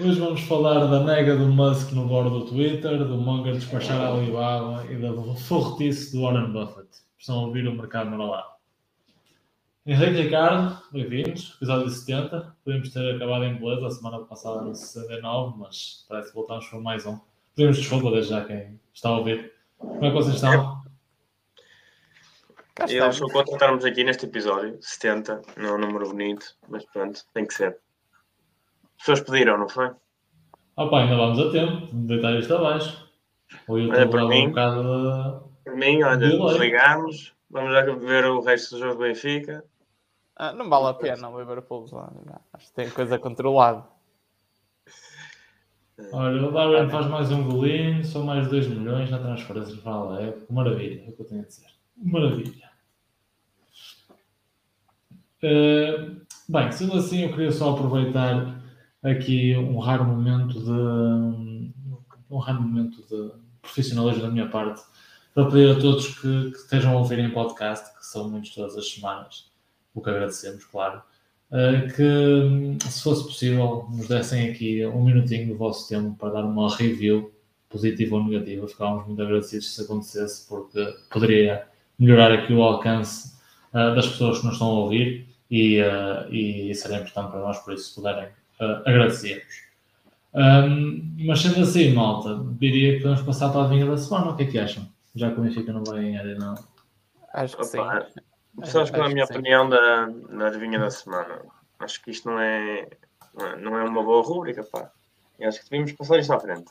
Hoje vamos falar da nega do Musk no bordo do Twitter, do Munger despachar a Alibaba e da forretice do Warren Buffett. Estão a ouvir o mercado no lá. Henrique Ricardo, bem-vindos. Episódio 70. Podemos ter acabado em beleza a semana passada no 69, mas parece que voltamos para mais um. Pedimos desculpa desde já quem está a ouvir. Como é que vocês estão? Eu sou contra estarmos aqui neste episódio 70, não é um número bonito, mas pronto, tem que ser. As pessoas pediram, não foi? Ah pá, ainda vamos a tempo de deitar isto abaixo. Ou eu estou para mim, um bocado de... Para mim, olha, desligamos, vamos já ver o resto do jogo do Benfica. Ah, não vale a pena o Liverpool. Acho que tem coisa controlada. Olha, o Darwin faz mais um golinho, são mais 2 milhões na transferência para a época. Maravilha, é o que eu tenho a dizer. Maravilha. Uh, bem, sendo assim, eu queria só aproveitar aqui um raro momento de um raro momento de profissionalismo da minha parte para pedir a todos que, que estejam a ouvir em podcast, que são muitos todas as semanas, o que agradecemos, claro, uh, que se fosse possível nos dessem aqui um minutinho do vosso tempo para dar uma review positiva ou negativa, ficávamos muito agradecidos se acontecesse, porque poderia melhorar aqui o alcance uh, das pessoas que nos estão a ouvir e, uh, e seria importante para nós, por isso, se puderem uh, agradecemos. Um, mas sendo assim, malta, diria que podemos passar para a vinha da semana. O que é que acham? Já que o Benfica não vai em área, não? Acho que sim. Sabes que, na minha opinião, da, da adivinha da semana, acho que isto não é, não é uma boa rúbrica, pá. E acho que devíamos passar isto à frente.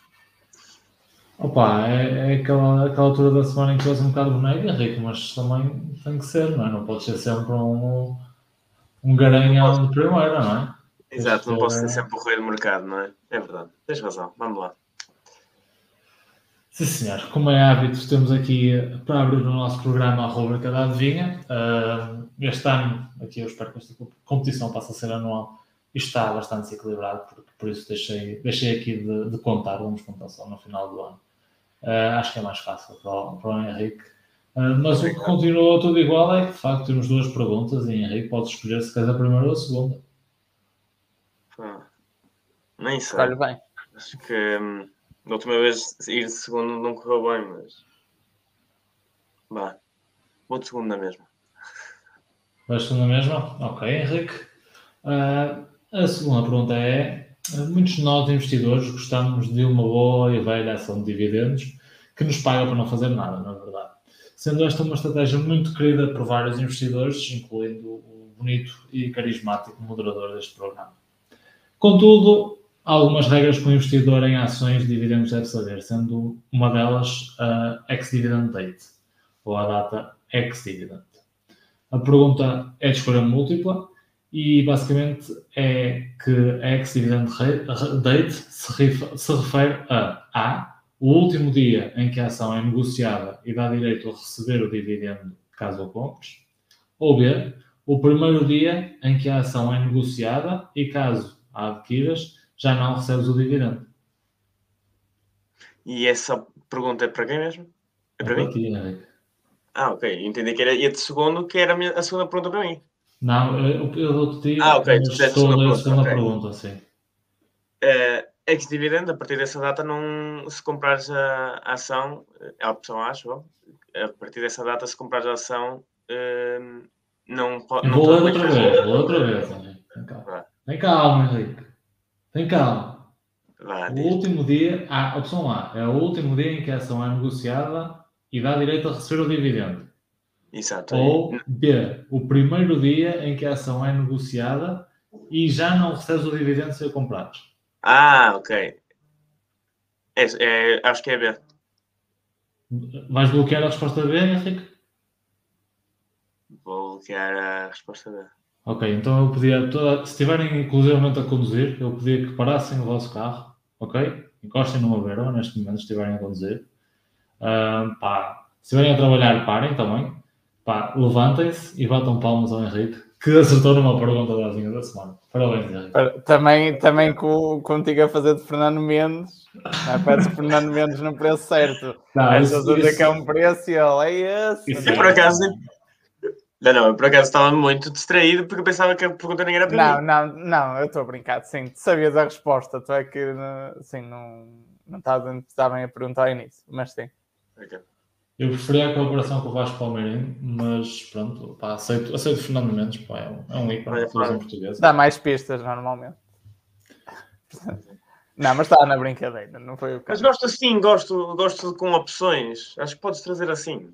Opa, é, é aquela, aquela altura da semana em que és um bocado boneco, Henrique, mas também tem que ser, não é? Não pode ser sempre um, um garanhão de primeira, não é? Exato, não posso ser sempre o rei do mercado, não é? É verdade, tens razão, vamos lá. Sim, senhor. Como é hábito, temos aqui para abrir o nosso programa a rubrica da adivinha. Uh, este ano, aqui eu espero que esta competição passe a ser anual e está bastante equilibrado, porque, por isso deixei, deixei aqui de, de contar, vamos contar só no final do ano. Uh, acho que é mais fácil para o, para o Henrique. Uh, mas o que continua tudo igual é que, de facto, temos duas perguntas e Henrique pode escolher se quer a primeira ou a segunda. Nem sei. Escolhe bem. Acho que hum, da última vez ir de segundo não correu bem, mas. Vá. Vou de segunda mesmo. Vais de segunda mesmo? Ok, Henrique. Uh, a segunda pergunta é: muitos de nós investidores gostamos de uma boa e velha ação de dividendos que nos paga para não fazer nada, na é verdade. Sendo esta uma estratégia muito querida por vários investidores, incluindo o bonito e carismático moderador deste programa. Contudo, algumas regras que o investidor em ações de dividendos deve saber, sendo uma delas a ex-dividend date, ou a data ex-dividend. A pergunta é de escolha múltipla e basicamente é que a ex-dividend date se refere a A. O último dia em que a ação é negociada e dá direito a receber o dividendo caso o compres. Ou B. O primeiro dia em que a ação é negociada e caso a adquiras, já não recebes o dividendo. E essa pergunta é para quem mesmo? É para, é mim? Ti, ah, ok. Entendi que era e de segundo, que era a segunda pergunta para mim. Não, eu, eu dou-te Ah, ok. Tu a segunda, pergunta, segunda okay. pergunta, sim. Uh, ex-dividendo, a partir dessa data, não, se comprares a, a ação, é a opção acho, a partir dessa data, se comprares a ação, uh, não pode. Vou ler outra vez, vou outra vez. Vem calma, Henrique. Tem calma. o último dia, a opção A, é o último dia em que a ação é negociada e dá direito a receber o dividendo. Exato. Ou B, o primeiro dia em que a ação é negociada e já não recebes o dividendo se a comprares. Ah, ok. É, é, acho que é B. Vais bloquear a resposta B, Henrique? Vou bloquear a resposta B. Ok, então eu pedia, toda, se estiverem inclusivamente a conduzir, eu pedia que parassem o vosso carro, ok? Encostem numa verba neste momento, se estiverem a conduzir. Uh, pá, se estiverem a trabalhar, parem também. Pá, levantem-se e batam palmas ao Henrique, que acertou numa pergunta da linha da semana. Parabéns, Henrique. Também, também com, contigo a fazer de Fernando Mendes, pedes Fernando Mendes no preço certo. Não, isso, que é um preço e ele é esse. Isso, é por acaso, Não, não, eu por acaso estava muito distraído porque eu pensava que a pergunta nem era para Não, mim. não, não, eu estou a brincar. Sim, tu sabias a resposta. Tu é que assim, não, não estavas a perguntar ao início, mas sim. Ok. Eu preferia a cooperação com o Vasco Palmeirinho, mas pronto, pá, aceito, aceito Fernando Mendes, pá, é um, é um ícone televisão pá. portuguesa. Dá mais pistas normalmente. Não, mas estava na brincadeira, não foi o Mas caso. gosto assim, gosto, gosto com opções. Acho que podes trazer assim.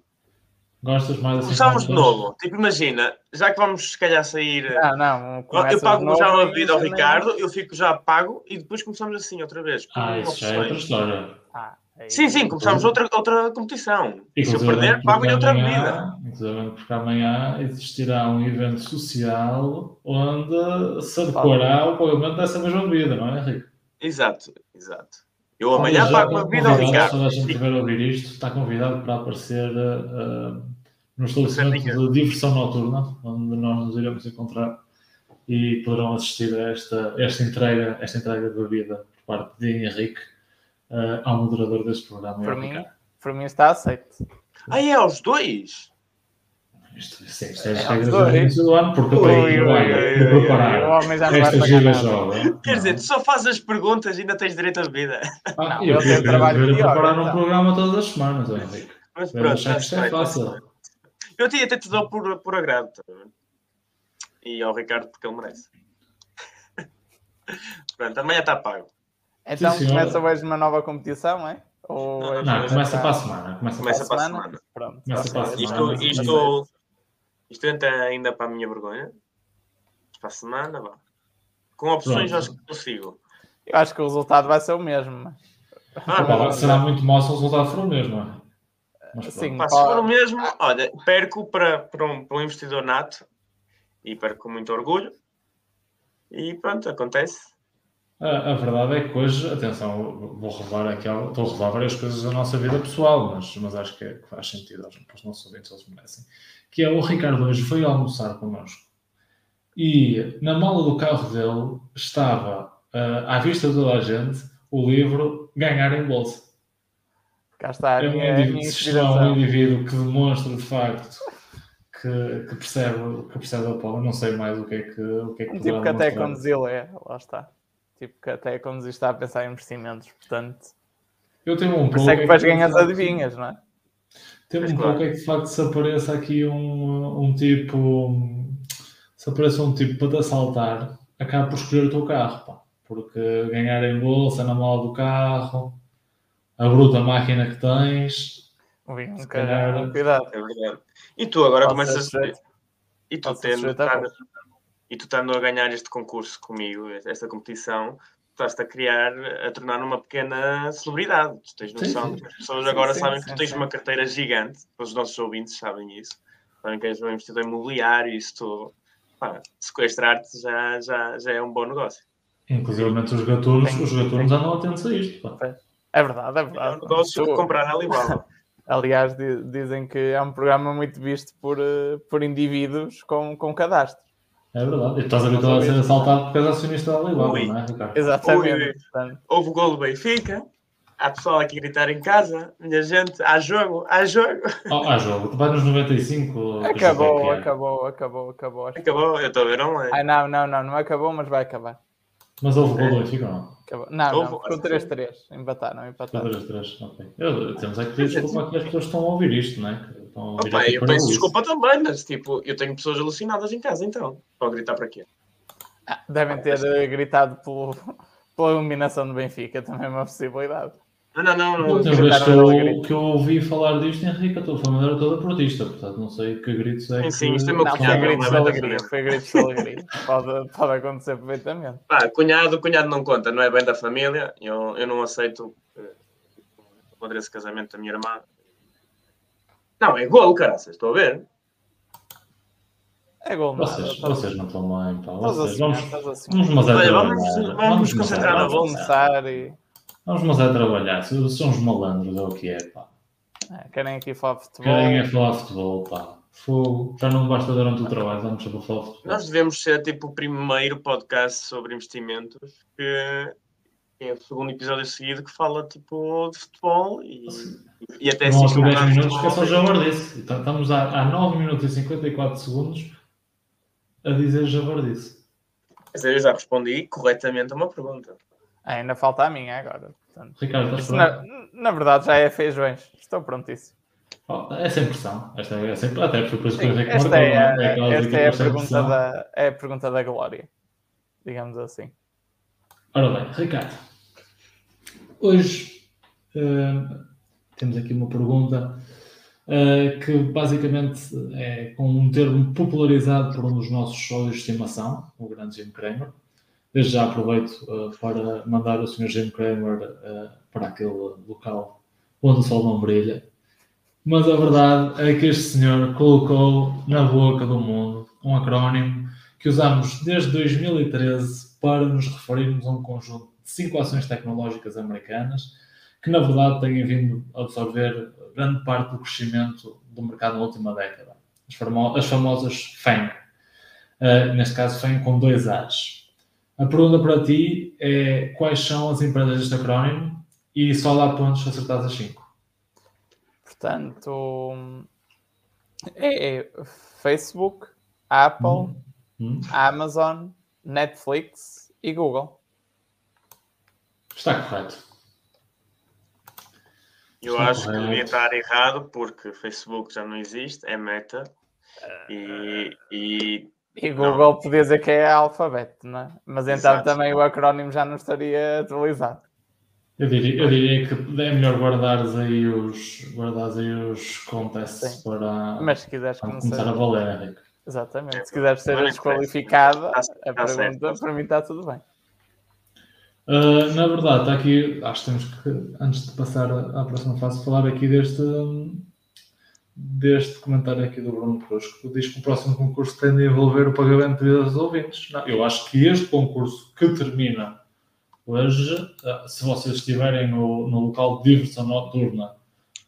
Gostas mais assim? Começámos de novo. Tipo, imagina, já que vamos se calhar sair. Não, não, eu pago de já novo uma bebida ao. Ricardo, eu fico já pago e depois começamos assim outra vez. Ah, isso já é outra história. Ah, aí- Sim, sim, começamos outra, outra competição. E se eu perder, pago-lhe outra bebida. inclusive, porque amanhã existirá um evento social onde se adequará o pagamento dessa mesma bebida, não é, Henrique? Exato, exato. Eu amanhã Já pago uma bebida ao convidado, Ricardo. Se a gente estiver a ouvir isto, está convidado para aparecer uh, no estabelecimento de diversão noturna, onde nós nos iremos encontrar e poderão assistir a esta, esta, entrega, esta entrega de bebida por parte de Henrique uh, ao moderador deste programa. Por é mim, por mim está aceito. Ah, é aos dois? Isto, isto, é- isto é as É, regras do início do ano, porque Ui, para ui, ir ui, bem, ui, para ui, ui, O preparar esta gira. Quer dizer, tu só fazes as perguntas e ainda tens direito à bebida. Ah, Não, eu eu tenho trabalho pior, preparar um então. programa todas as semanas, Henrique. Mas Eu pronto, que isto é fácil. Eu tinha até te dou por, por agrado. tá? E ao Ricardo porque ele merece. Pronto, amanhã está pago. Então Sim, começa hoje uma nova competição, é? Ou Não, Não, já começa para a semana. Começa, Começa para a para a semana. Pronto. Começa para a semana. Isto, Isto- isto, entra ainda para a minha vergonha. Para a semana, vá. Com opções Pronto. acho que consigo. Eu acho que o resultado vai ser o mesmo. mas- Ah, será muito mau se o resultado for o mesmo, é? Mas. Sim. Pá, se for o mesmo, olha, perco para, para, um, para um investidor nato e perco com muito orgulho. E pronto, acontece. A, a verdade é que hoje, atenção, vou revelar aqui, algo- estou a revelar várias coisas da nossa vida pessoal, mas, mas acho que, é- que faz sentido aos, para os nossos ouvintes, eles merecem. Que é o Ricardo hoje veio almoçar connosco e na mala do carro dele estava, ah, à vista de toda a gente, o livro Ganhar em Bolsa. Cá está a É um indivíduo, está um inspiração. indivíduo que demonstra de facto que, que percebe, que percebe a Paula, não sei mais o que é que, o que, é que Um tipo que até conduziu é, lá está. Tipo que até conduzir está a pensar em investimentos, portanto. Eu tenho um Por isso pouco. é que de ganhas facto, adivinhas, não é? Mas um claro. pouco é que de facto se apareça aqui um, um tipo. Se apareça um tipo para te assaltar, acaba por escolher o teu carro, pá. Porque ganhar em bolsa, na mala do carro, a bruta máquina que tens. Vim um Se calhar- cuidado. É verdade. E tu agora Pode começas. sujeito. E tu, tendo, a estando, e tu estando a ganhar este concurso comigo, esta competição, estás-te a criar, a tornar uma pequena celebridade. Tu tens noção sim. de que as pessoas Sim, agora sim, sabem sim, que tu tens sim. uma carteira gigante, os nossos ouvintes sabem isso, sabem que és um investidor imobiliário e. Pá, sequestrar-te já, já, já é um bom negócio. Inclusive os gatunos, Tem- os gatunos andam atentos a isto, pá. É verdade, é É um verdade. negócio de comprar Alibaba. Aliás, di- dizem que é um programa muito visto por, eh, por indivíduos com, com cadastro. É verdade. E estás habituado a ser assaltado porque és acionista da Alibaba, não é, Ricardo? Exatamente. Ui, Houve o gol do Benfica. Há pessoal aqui a gritar em casa. Minha gente, há jogo, há jogo. Oh, há jogo, vai nos 95. deixa eu ver o que acabou, é. acabou, acabou, acabou. Acabou, eu estou a ver online. Ai, não, não, não, não acabou, mas vai acabar. Mas houve gol do Benfica ou não? Acabou. Não, Houve- não, ficou 3-3. Empataram, empataram. 3 3 ok. Eu, temos é que pedir desculpa aqui às pessoas que estão a ouvir isto, não é? Ouvir Opa, esta eu peço desculpa também, mas tipo, eu tenho pessoas alucinadas em casa então. Vão gritar para quê? Ah, Devem ter eh, gritado pelo, pela eliminação do Benfica, também é uma possibilidade. Não, não, não. A não. última vez que eu, que eu ouvi falar disto, Henrique, a tua família era toda portista, portanto não sei que gritos é Sim, sim, isto é meu Não, foi cunhado, são. gritos de não é alegria, foi gritos de alegria. Pode, pode acontecer perfeitamente. Pá, cunhado, cunhado não conta, não é bem da família. Eu, eu não aceito eh, o padre esse casamento da minha irmã. Não, é gol, caraças, estou a ver. É gol, nada. Vocês, vocês não estão bem, pá. Vocês, assim, vamos, assim. vamos mas é Olha, trabalhar. vamos- vamos mas é concentrar na Vamos começar e Vamos mas é trabalhar. Se são uns malandros, é o que é, pá. é, querem aqui falar de futebol. Querem é falar de futebol, pá. Fogo. Já não basta durante o trabalho, vamos falar de futebol. Nós devemos ser tipo o primeiro podcast sobre investimentos que, é o segundo episódio seguido que fala tipo de futebol e, e até Não assim. há 10 minutos que é só javardice. Então, Estamos há, há 9 minutos e 54 segundos a dizer javardice. Mas eu já respondi corretamente a uma pergunta. Ah, ainda falta a minha agora. Portanto, Ricardo, estás pronto? na, na verdade já é feijões. Estou prontíssimo. Oh, é sem pressão. Esta é sempre, até por isso que esta é, não a, Aquelas esta é, a pergunta da, é a pergunta da glória. Digamos assim. Ora bem, Ricardo, hoje eh, temos aqui uma pergunta eh, que basicamente é com um termo popularizado por um dos nossos sócios de estimação, o grande Jim Kramer. Desde já aproveito eh, para mandar o Sr. Jim Kramer eh, para aquele local onde o sol não brilha. Mas a verdade é que este senhor colocou na boca do mundo um acrónimo que usamos desde 2013 para nos referirmos a um conjunto de cinco ações tecnológicas americanas que, na verdade, têm vindo a absorver grande parte do crescimento do mercado na última década. As, famo- as famosas FANG. Uh, neste caso, FANG com dois A's. A pergunta para ti é quais são as empresas deste acrónimo e só dá pontos se acertares as cinco. Portanto, é, é Facebook, Apple, Hum? Amazon, Netflix e Google. Está correto. Eu Está acho que correto. devia estar errado porque Facebook já não existe, é meta. E, e E Não. Google podia dizer que é alfabeto, não é? Mas então Exato. também o acrónimo já não estaria atualizado. Eu diria, eu diria que é melhor guardares aí os, guardares aí os contests Sim. para, Mas se quiseres começar. começar a valer, Henrique. Exatamente. Se quiseres ser desqualificada, tá- a tá certo, pergunta para mim está tudo bem. Uh, na verdade, está aqui, acho que temos que, antes de passar à próxima fase, falar aqui deste, deste comentário aqui do Bruno Cruz, que diz que o próximo concurso tende a envolver o pagamento de vidas dos ouvintes. Não, eu acho que este concurso que termina hoje, uh, se vocês estiverem no, no local de diversão noturna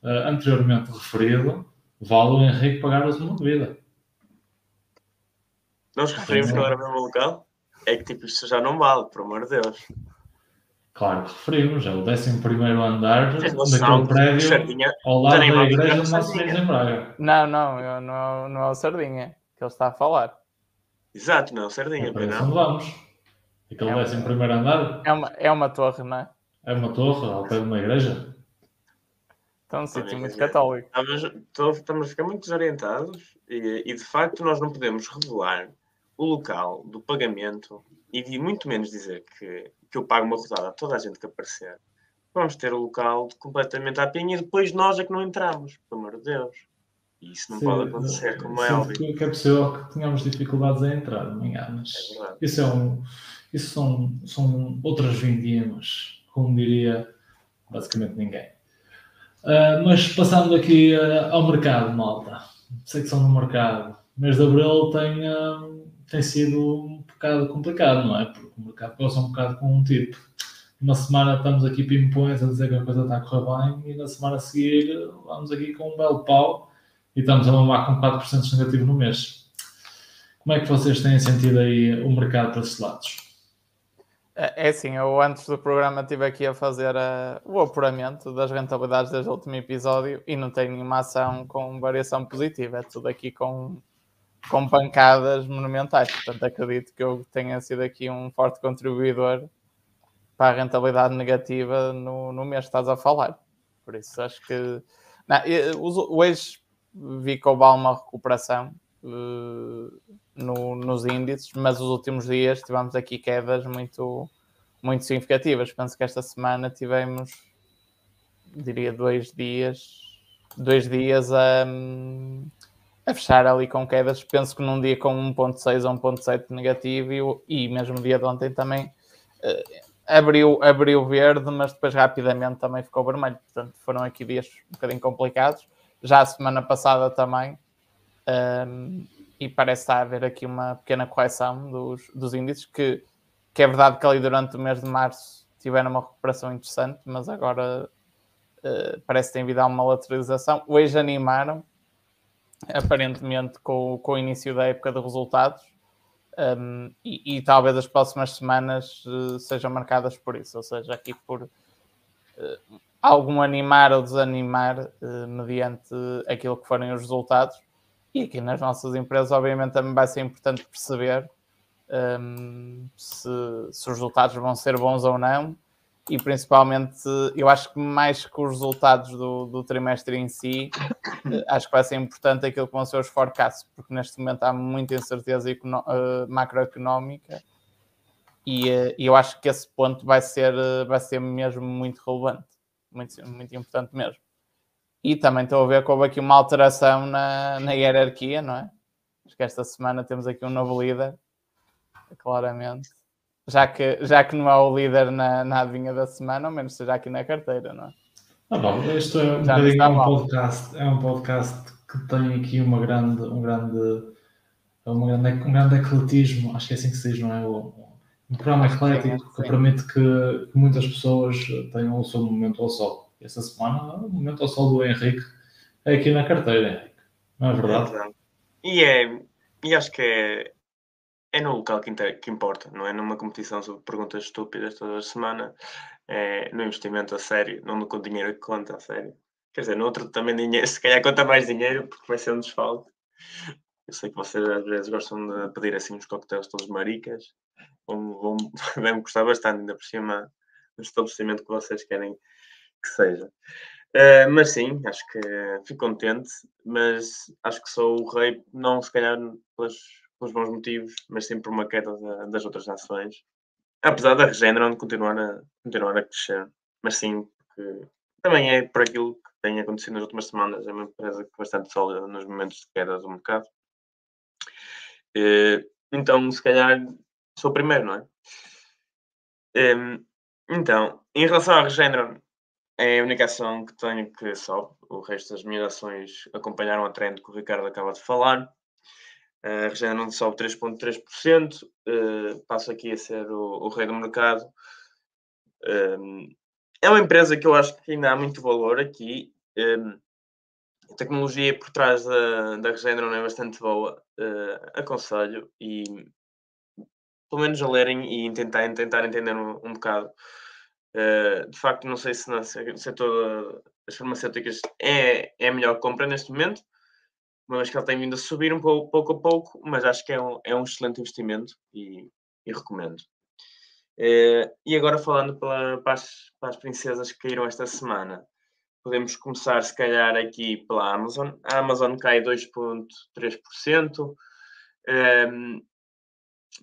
uh, anteriormente referido, vale o Henrique pagar-vos uma bebida. Nós referimos que agora ao mesmo local. É que tipo, isto já não vale, por amor de Deus. Claro que referimos, é o 11 andar Tens daquele que prédio Sardinha ao lado da uma igreja de em Braga. Não, não, eu, não, não é o Sardinha que ele está a falar. Exato, não, Sardinha, É pois não. onde vamos. Aquele É uma- 11 primeiro andar É uma, é uma torre, não é? é uma torre ao pé de uma igreja. Então, um sítio muito católico. Estamos, estamos a ficar muito desorientados e, e, de facto nós não podemos revelar o local do pagamento e de muito menos dizer que, que eu pago uma rodada a toda a gente que aparecer. Vamos ter o local completamente à pinha e depois nós é que não entramos, pelo amor de Deus. E isso não Sim, pode acontecer, como é óbvio. que, que é possível que tenhamos dificuldades a entrar amanhã, mas É isso, é um, isso são, são outras vindimas, como diria basicamente ninguém. Ah, mas passando aqui ah, ao mercado, malta, secção do mercado, o mês de abril tem, ah, tem sido um bocado complicado, não é? Porque o mercado gosta um bocado com um tipo. Uma semana estamos aqui pimpões a dizer que a coisa está a correr bem e na semana a seguir vamos aqui com um belo pau e estamos a mamar com 4% negativo no mês. Como é que vocês têm sentido aí o mercado para esses lados? É é assim, eu antes do programa estive aqui a fazer eh, o apuramento das rentabilidades desde o último episódio e não tem nenhuma ação com variação positiva, é tudo aqui com, com pancadas monumentais. Portanto, acredito que eu tenha sido aqui um forte contribuidor para a rentabilidade negativa no, no mês que estás a falar. Por isso, acho que. Não, hoje vi que houve uma recuperação eh, no- nos índices, mas os últimos dias tivemos aqui quedas muito, muito significativas. Penso que esta semana tivemos, diria, dois dias, dois dias a, a fechar ali com quedas. Penso que num dia com 1.6 ou 1.7 negativo e, e mesmo dia de ontem também eh, abriu, abriu verde, mas depois rapidamente também ficou vermelho. Portanto, foram aqui dias um bocadinho complicados. Já a semana passada também. Um, e parece estar a haver aqui uma pequena correção dos, dos índices, que, que é verdade que ali durante o mês de março tiveram uma recuperação interessante, mas agora uh, parece que tem havido uma lateralização. Hoje animaram, aparentemente com, com o início da época de resultados, Um, e, e, talvez as próximas semanas uh, sejam marcadas por isso, ou seja, aqui por uh, algum animar ou desanimar uh, mediante aquilo que forem os resultados. E aqui nas nossas empresas, obviamente, também vai ser importante perceber um, se, se, os resultados vão ser bons ou não. E principalmente, eu acho que mais que os resultados do, do trimestre em si, acho que vai ser importante aquilo que vão ser os forecasts, porque neste momento há muita incerteza uh, macroeconómica e, uh, eu acho que esse ponto vai ser, vai ser mesmo muito relevante, muito, muito importante mesmo. E também estou a ver que houve aqui uma alteração na, na hierarquia, não é? Acho que esta semana temos aqui um novo líder claramente. Já que, já que não é o líder na, na adivinha da semana, ao menos seja aqui na carteira, não é? Ah, bom, isto é um, é um podcast, é um podcast que tem aqui uma grande, um grande, uma grande, um grande ecletismo, acho que é assim que se diz, não é? Um programa eclético que permite que, que, muitas pessoas tenham o seu momento ao sol. Essa semana, o momento ao sol do Henrique é aqui na carteira, Henrique. Não é verdade? É e, é, e acho que é, é no local que, que, importa, não é numa competição sobre perguntas estúpidas toda a semana, é no investimento a sério, não com dinheiro que conta a sério. Quer dizer, no outro também dinheiro, se calhar conta mais dinheiro, porque vai ser um desfalque. Eu sei que vocês às vezes gostam de pedir assim uns coquetéis todos maricas, vão, vão, me gostar bastante, ainda por cima do estabelecimento que vocês querem que seja. Uh, mas sim, acho que fico contente, mas acho que sou o rei, não se calhar pelas pelos bons motivos, mas sempre por uma queda das outras nações. Apesar da Regeneron continuar a, continuar a crescer. Mas sim, porque também é por aquilo que tem acontecido nas últimas semanas. É uma empresa bastante sólida nos momentos de queda do mercado. Então, se calhar, sou o primeiro, não é? Então, em relação à Regeneron, é a única ação que tenho que sobe. O resto das minhas ações acompanharam a trend que o Ricardo acaba de falar. A Regeneron sobe 3,3%, uh, passa aqui a ser o, o rei do mercado. Um, ehm, é uma empresa que eu acho que ainda há muito valor aqui. Um, ehm, a tecnologia por trás da, da Regeneron é bastante boa. Uh, aconselho e pelo menos a lerem e tentar, tentar entender um, um bocado. Uh, de facto, não sei se no setor das farmacêuticas é, é a melhor compra neste momento, uma vez que ele tem vindo a subir um pouco, pouco a pouco, mas acho que é um, é um excelente investimento e, e recomendo. Uh, e agora falando pela, para, as, para, as, princesas que caíram esta semana, podemos começar se calhar aqui pela Amazon. A Amazon cai 2,3%. Um, ehm,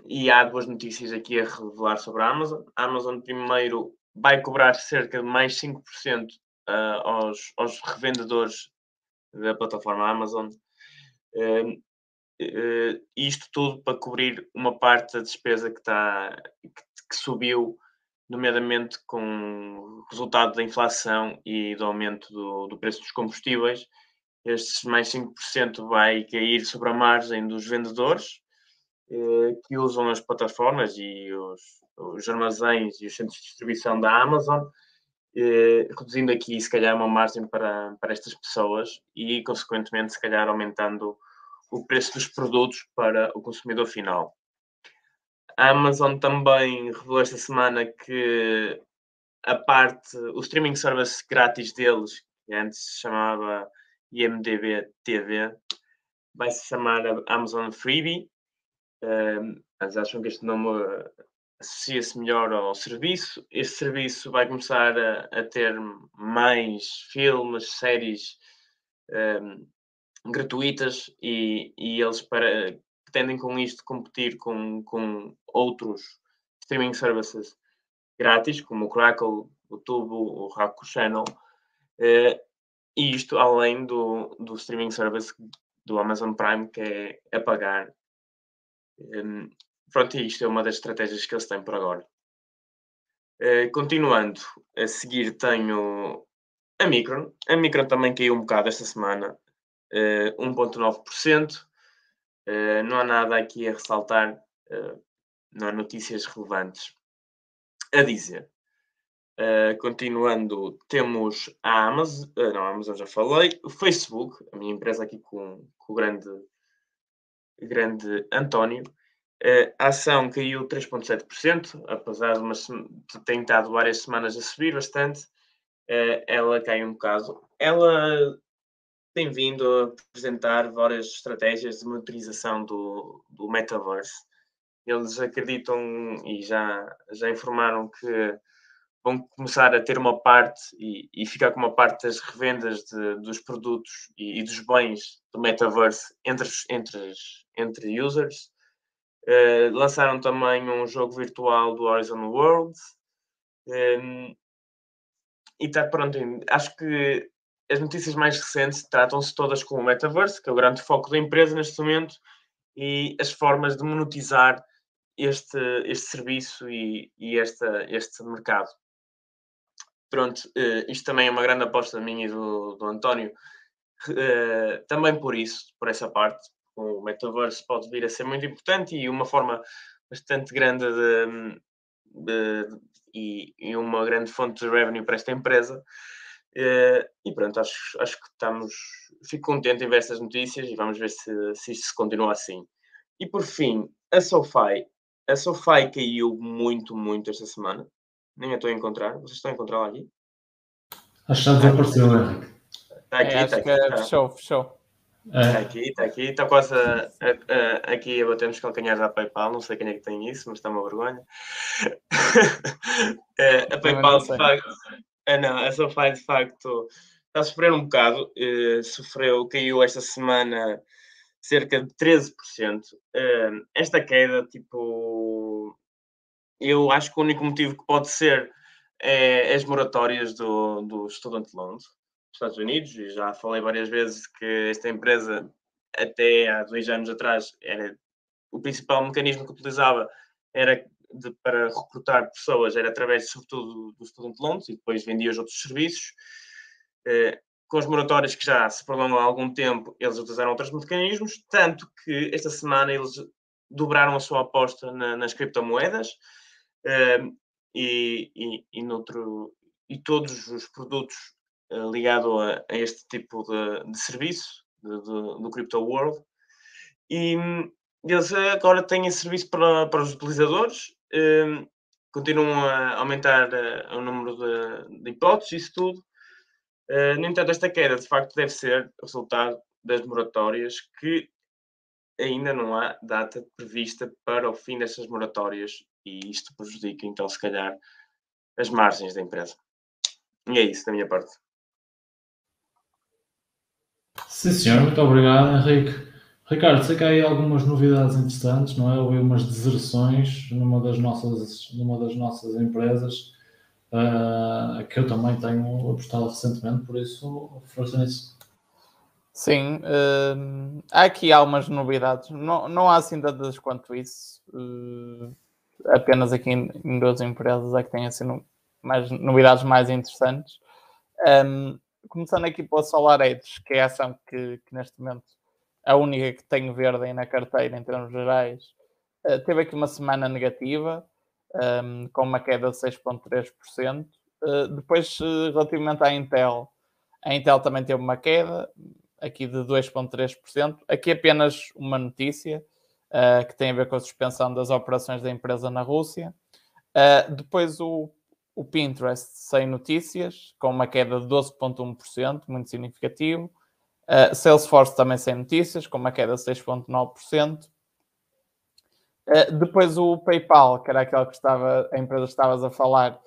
e há duas notícias aqui a revelar sobre a Amazon. A Amazon primeiro vai cobrar cerca de mais 5% uh, eh, aos, aos revendedores da plataforma Amazon isto tudo para cobrir uma parte da despesa que, está, que, que subiu, nomeadamente com resultado da inflação e do aumento do, do preço dos combustíveis. Estes mais 5% vai cair sobre a margem dos vendedores uh, que usam as plataformas e os, os armazéns e os centros de distribuição da Amazon eh, reduzindo aqui, se calhar, uma margem para, para estas pessoas e, consequentemente, se calhar, aumentando o preço dos produtos para o consumidor final. A Amazon também revelou esta semana que a parte, o streaming service grátis deles, que antes se chamava IMDB TV, vai se chamar Amazon Freebie. Um, mas acham que este nome associa-se melhor ao serviço. Este serviço vai começar a, a ter mais filmes, séries um, gratuitas e, e eles para, pretendem com isto competir com, com outros streaming services grátis, como o Crackle, o Tubo, o Raku Channel, uh, e isto além do, do streaming service do Amazon Prime, que é a pagar. Um, Pronto, isto é uma das estratégias que eles têm por agora. Uh, continuando, a seguir tenho a Micron. A Micron também caiu um bocado esta semana, 1,9%. Uh, não há nada aqui a ressaltar, uh, não há notícias relevantes a dizer. Uh, continuando, temos a Amazon, uh, não, a Amazon já falei, o Facebook, a minha empresa aqui com, com o grande, grande António, a ação caiu 3,7%, apesar de, uma, de ter estado várias semanas a subir bastante, ela caiu um bocado. Ela tem vindo a apresentar várias estratégias de monitorização do, do metaverse. Eles acreditam e já, já informaram que vão começar a ter uma parte e, e ficar com uma parte das revendas de, dos produtos e, e, dos bens do metaverse entre, entre, entre users. Uh, lançaram também um jogo virtual do Horizon World. Um, ehm, e está pronto. Acho que as notícias mais recentes tratam-se todas com o metaverse, que é o grande foco da empresa neste momento, e as formas de monetizar este, este serviço e, e esta, este mercado. Pronto, uh, isto também é uma grande aposta minha e do, do António, uh, também por isso, por essa parte, o metaverse pode vir a ser muito importante e uma forma bastante grande de, de, de e, e, uma grande fonte de revenue para esta empresa. Uh, e pronto, acho, acho que estamos. Fico contente em ver estas notícias e vamos ver se, se isto se continua assim. E por fim, a SoFi. A SoFi caiu muito, muito esta semana. Nem a estou a encontrar. Vocês estão a encontrá-la aqui? Acho que já desapareceu, Henrique. Está aqui, é, está aqui. Tá. Fechou, fechou. É. Está aqui, está aqui. Está quase a, a, a, aqui a bater nos calcanhares da PayPal. Não sei quem é que tem isso, mas está uma vergonha. é, a PayPal, de facto ah, não, a SoFi de facto está a sofrer um bocado. Uh, sofreu, caiu esta semana cerca de 13%. Uh, esta queda, tipo, eu acho que o único motivo que pode ser é as moratórias do, do Student Loans dos Estados Unidos. E já falei várias vezes que esta empresa, até há dois anos atrás, era o principal mecanismo que utilizava era de, para recrutar pessoas era através, sobretudo, do Student Loans e depois vendia os outros serviços. Eh, com as moratórias que já se prolongam há algum tempo, eles utilizaram outros mecanismos, tanto que esta semana eles dobraram a sua aposta na, nas criptomoedas eh, e, e, e, noutro, e todos os produtos eh, ligados a, a, este tipo de, de serviço de, do Crypto World. E eles agora têm serviço para, para os utilizadores um, continuam a aumentar uh, o número de, de hipóteses, isso tudo. Uh, no entanto, esta queda de facto deve ser resultado das moratórias, que ainda não há data prevista para o fim destas moratórias e isto prejudica então, se calhar, as margens da empresa. E é isso da minha parte. Sim, senhor, muito obrigado, Henrique. Ricardo, sei que há aí algumas novidades interessantes, não é? Houve umas deserções numa das nossas, numa das nossas empresas, uh, que eu também tenho apostado recentemente, por isso, força nisso. Sim, uh, aqui há algumas novidades. Não, não há assim tantas quanto isso. Uh, apenas aqui em, em, duas empresas é que têm assim, mais, novidades mais interessantes. Um, começando aqui pela SolarEdge, que é a ação que, que neste momento a única que tenho verde na carteira em termos gerais, uh, teve aqui uma semana negativa, um, ehm, com uma queda de 6,3%. Uh, eh, depois, uh, relativamente à Intel, a Intel também teve uma queda, aqui de 2,3%. Aqui apenas uma notícia uh, que tem a ver com a suspensão das operações da empresa na Rússia. depois o, o Pinterest sem notícias, com uma queda de 12,1%, muito significativo. Uh, Salesforce também sem notícias, com uma queda de 6,9%. Uh, ah, depois o PayPal, que era aquela que estava, a empresa que estavas a falar,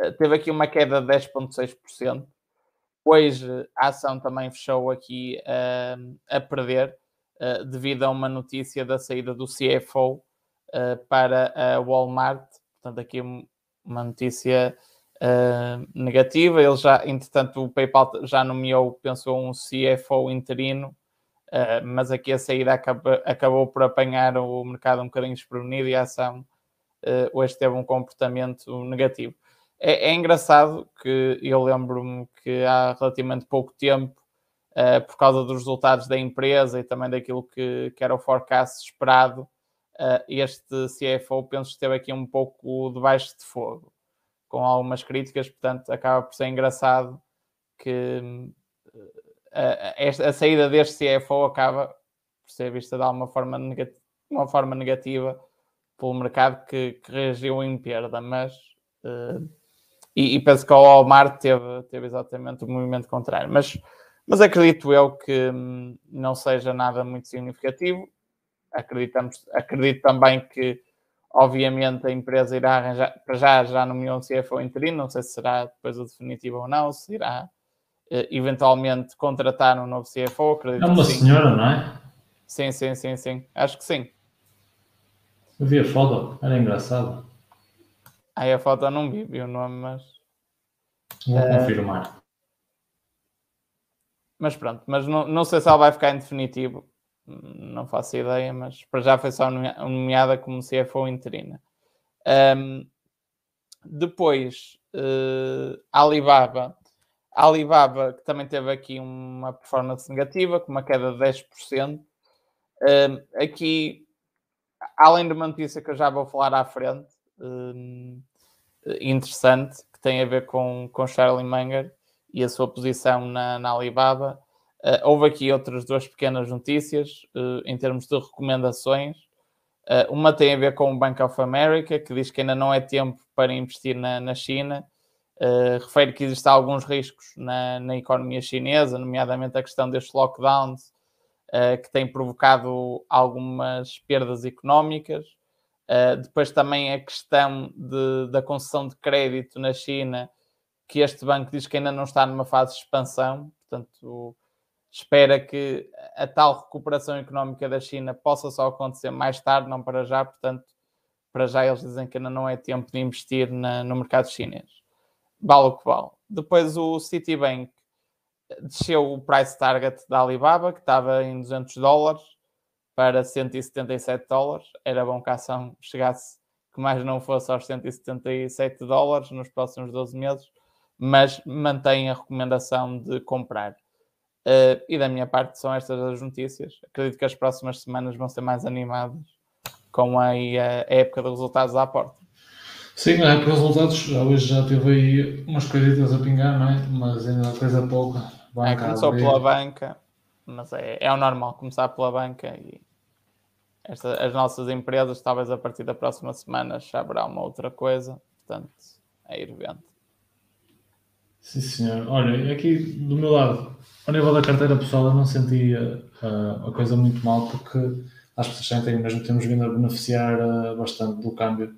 uh, teve aqui uma queda de 10,6%. Hoje a ação também fechou aqui a perder, devido a uma notícia da saída do CFO para a Walmart. Portanto, aqui uma notícia uh, negativa. Ele já, entretanto, o PayPal já nomeou, pensou, um CFO interino, uh, mas aqui a saída acaba, acabou por apanhar o mercado um bocadinho desprevenido e a ação uh, hoje teve um comportamento negativo. É, é engraçado que eu lembro-me que há relativamente pouco tempo, uh, por causa dos resultados da empresa e também daquilo que, que era o forecast esperado, uh, este CFO penso que esteve aqui um pouco debaixo de fogo com algumas críticas, portanto acaba por ser engraçado que eh, a, a, a saída deste CFO acaba por ser vista de alguma forma uma forma negativa pelo mercado que, que reagiu em perda, mas uh, e, e, penso que o Walmart teve, teve exatamente o movimento contrário. Mas, mas acredito eu que hum, não seja nada muito significativo. Acreditamos, acredito também que, obviamente, a empresa irá arranjar, para já, já nomeou um CFO interino, não sei se será depois o definitivo ou não, se irá eh, eventualmente contratar um novo CFO. Acredito é uma senhora, não é? Sim, sim, sim, sim. Acho que sim. Eu vi a foto, era engraçado. Aí a foto não vi, vi o nome, mas. Vou uh, confirmar. Mas pronto, mas não, não sei se ela vai ficar em definitivo, não faço ideia, mas para já foi só nomeada como CFO interina. Um, depois, uh, Alibaba. Alibaba, que também teve aqui uma performance negativa, com uma queda de 10%. Um, aqui, além de uma notícia que eu já vou falar à frente, um, interessante que tem a ver com, com Charlie Munger e a sua posição na, na Alibaba. Uh, houve aqui outras duas pequenas notícias uh, em termos de recomendações. Uh, uma tem a ver com o Bank of America, que diz que ainda não é tempo para investir na, na China. refere que existem alguns riscos na, na economia chinesa, nomeadamente a questão destes lockdowns, que têm provocado algumas perdas económicas. Depois também a questão de, da concessão de crédito na China, que este banco diz que ainda não está numa fase de expansão, portanto, espera que a tal recuperação económica da China possa só acontecer mais tarde, não para já, portanto, para já eles dizem que ainda não é tempo de investir na, no mercado chinês. Vale o que vale. Depois o Citibank desceu o price target da Alibaba, que estava em 200 dólares, para 177 dólares. Era bom que a ação chegasse, que mais não fosse aos 177 dólares nos próximos 12 meses, mas mantém a recomendação de comprar. Uh, e da minha parte são estas as notícias. Acredito que as próximas semanas vão ser mais animadas com a, a época de resultados à porta. Sim, a época de resultados, hoje já teve aí umas coisitas a pingar, não é? Mas ainda coisa pouca. Banca, é, começou pela banca, mas é, é o normal começar pela banca e esta, as nossas empresas, talvez a partir da próxima semana já haverá uma outra coisa, portanto, é ir vendo. Sim, senhor. Olha, aqui do meu lado, ao nível da carteira pessoal, eu não sentia uh, a coisa muito mal, porque as pessoas sentem mesmo que temos vindo a beneficiar uh, bastante do câmbio,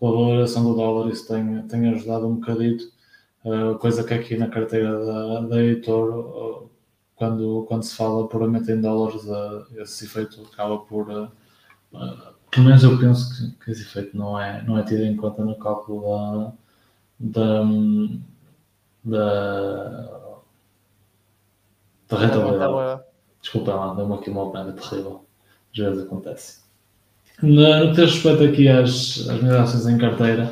pela valorização do dólar, isso tem, tem ajudado um bocadito. Uh, coisa que aqui na carteira da, da Editor, quando, quando se fala puramente em dólares, esse efeito acaba por pelo menos eu penso que, que, esse efeito não é, não é tido em conta no cálculo da, da, da, da rentabilidade. Desculpa lá, deu-me aqui uma opinião terrível. Às vezes acontece. No, no que diz respeito aqui às, às minhas ações em carteira,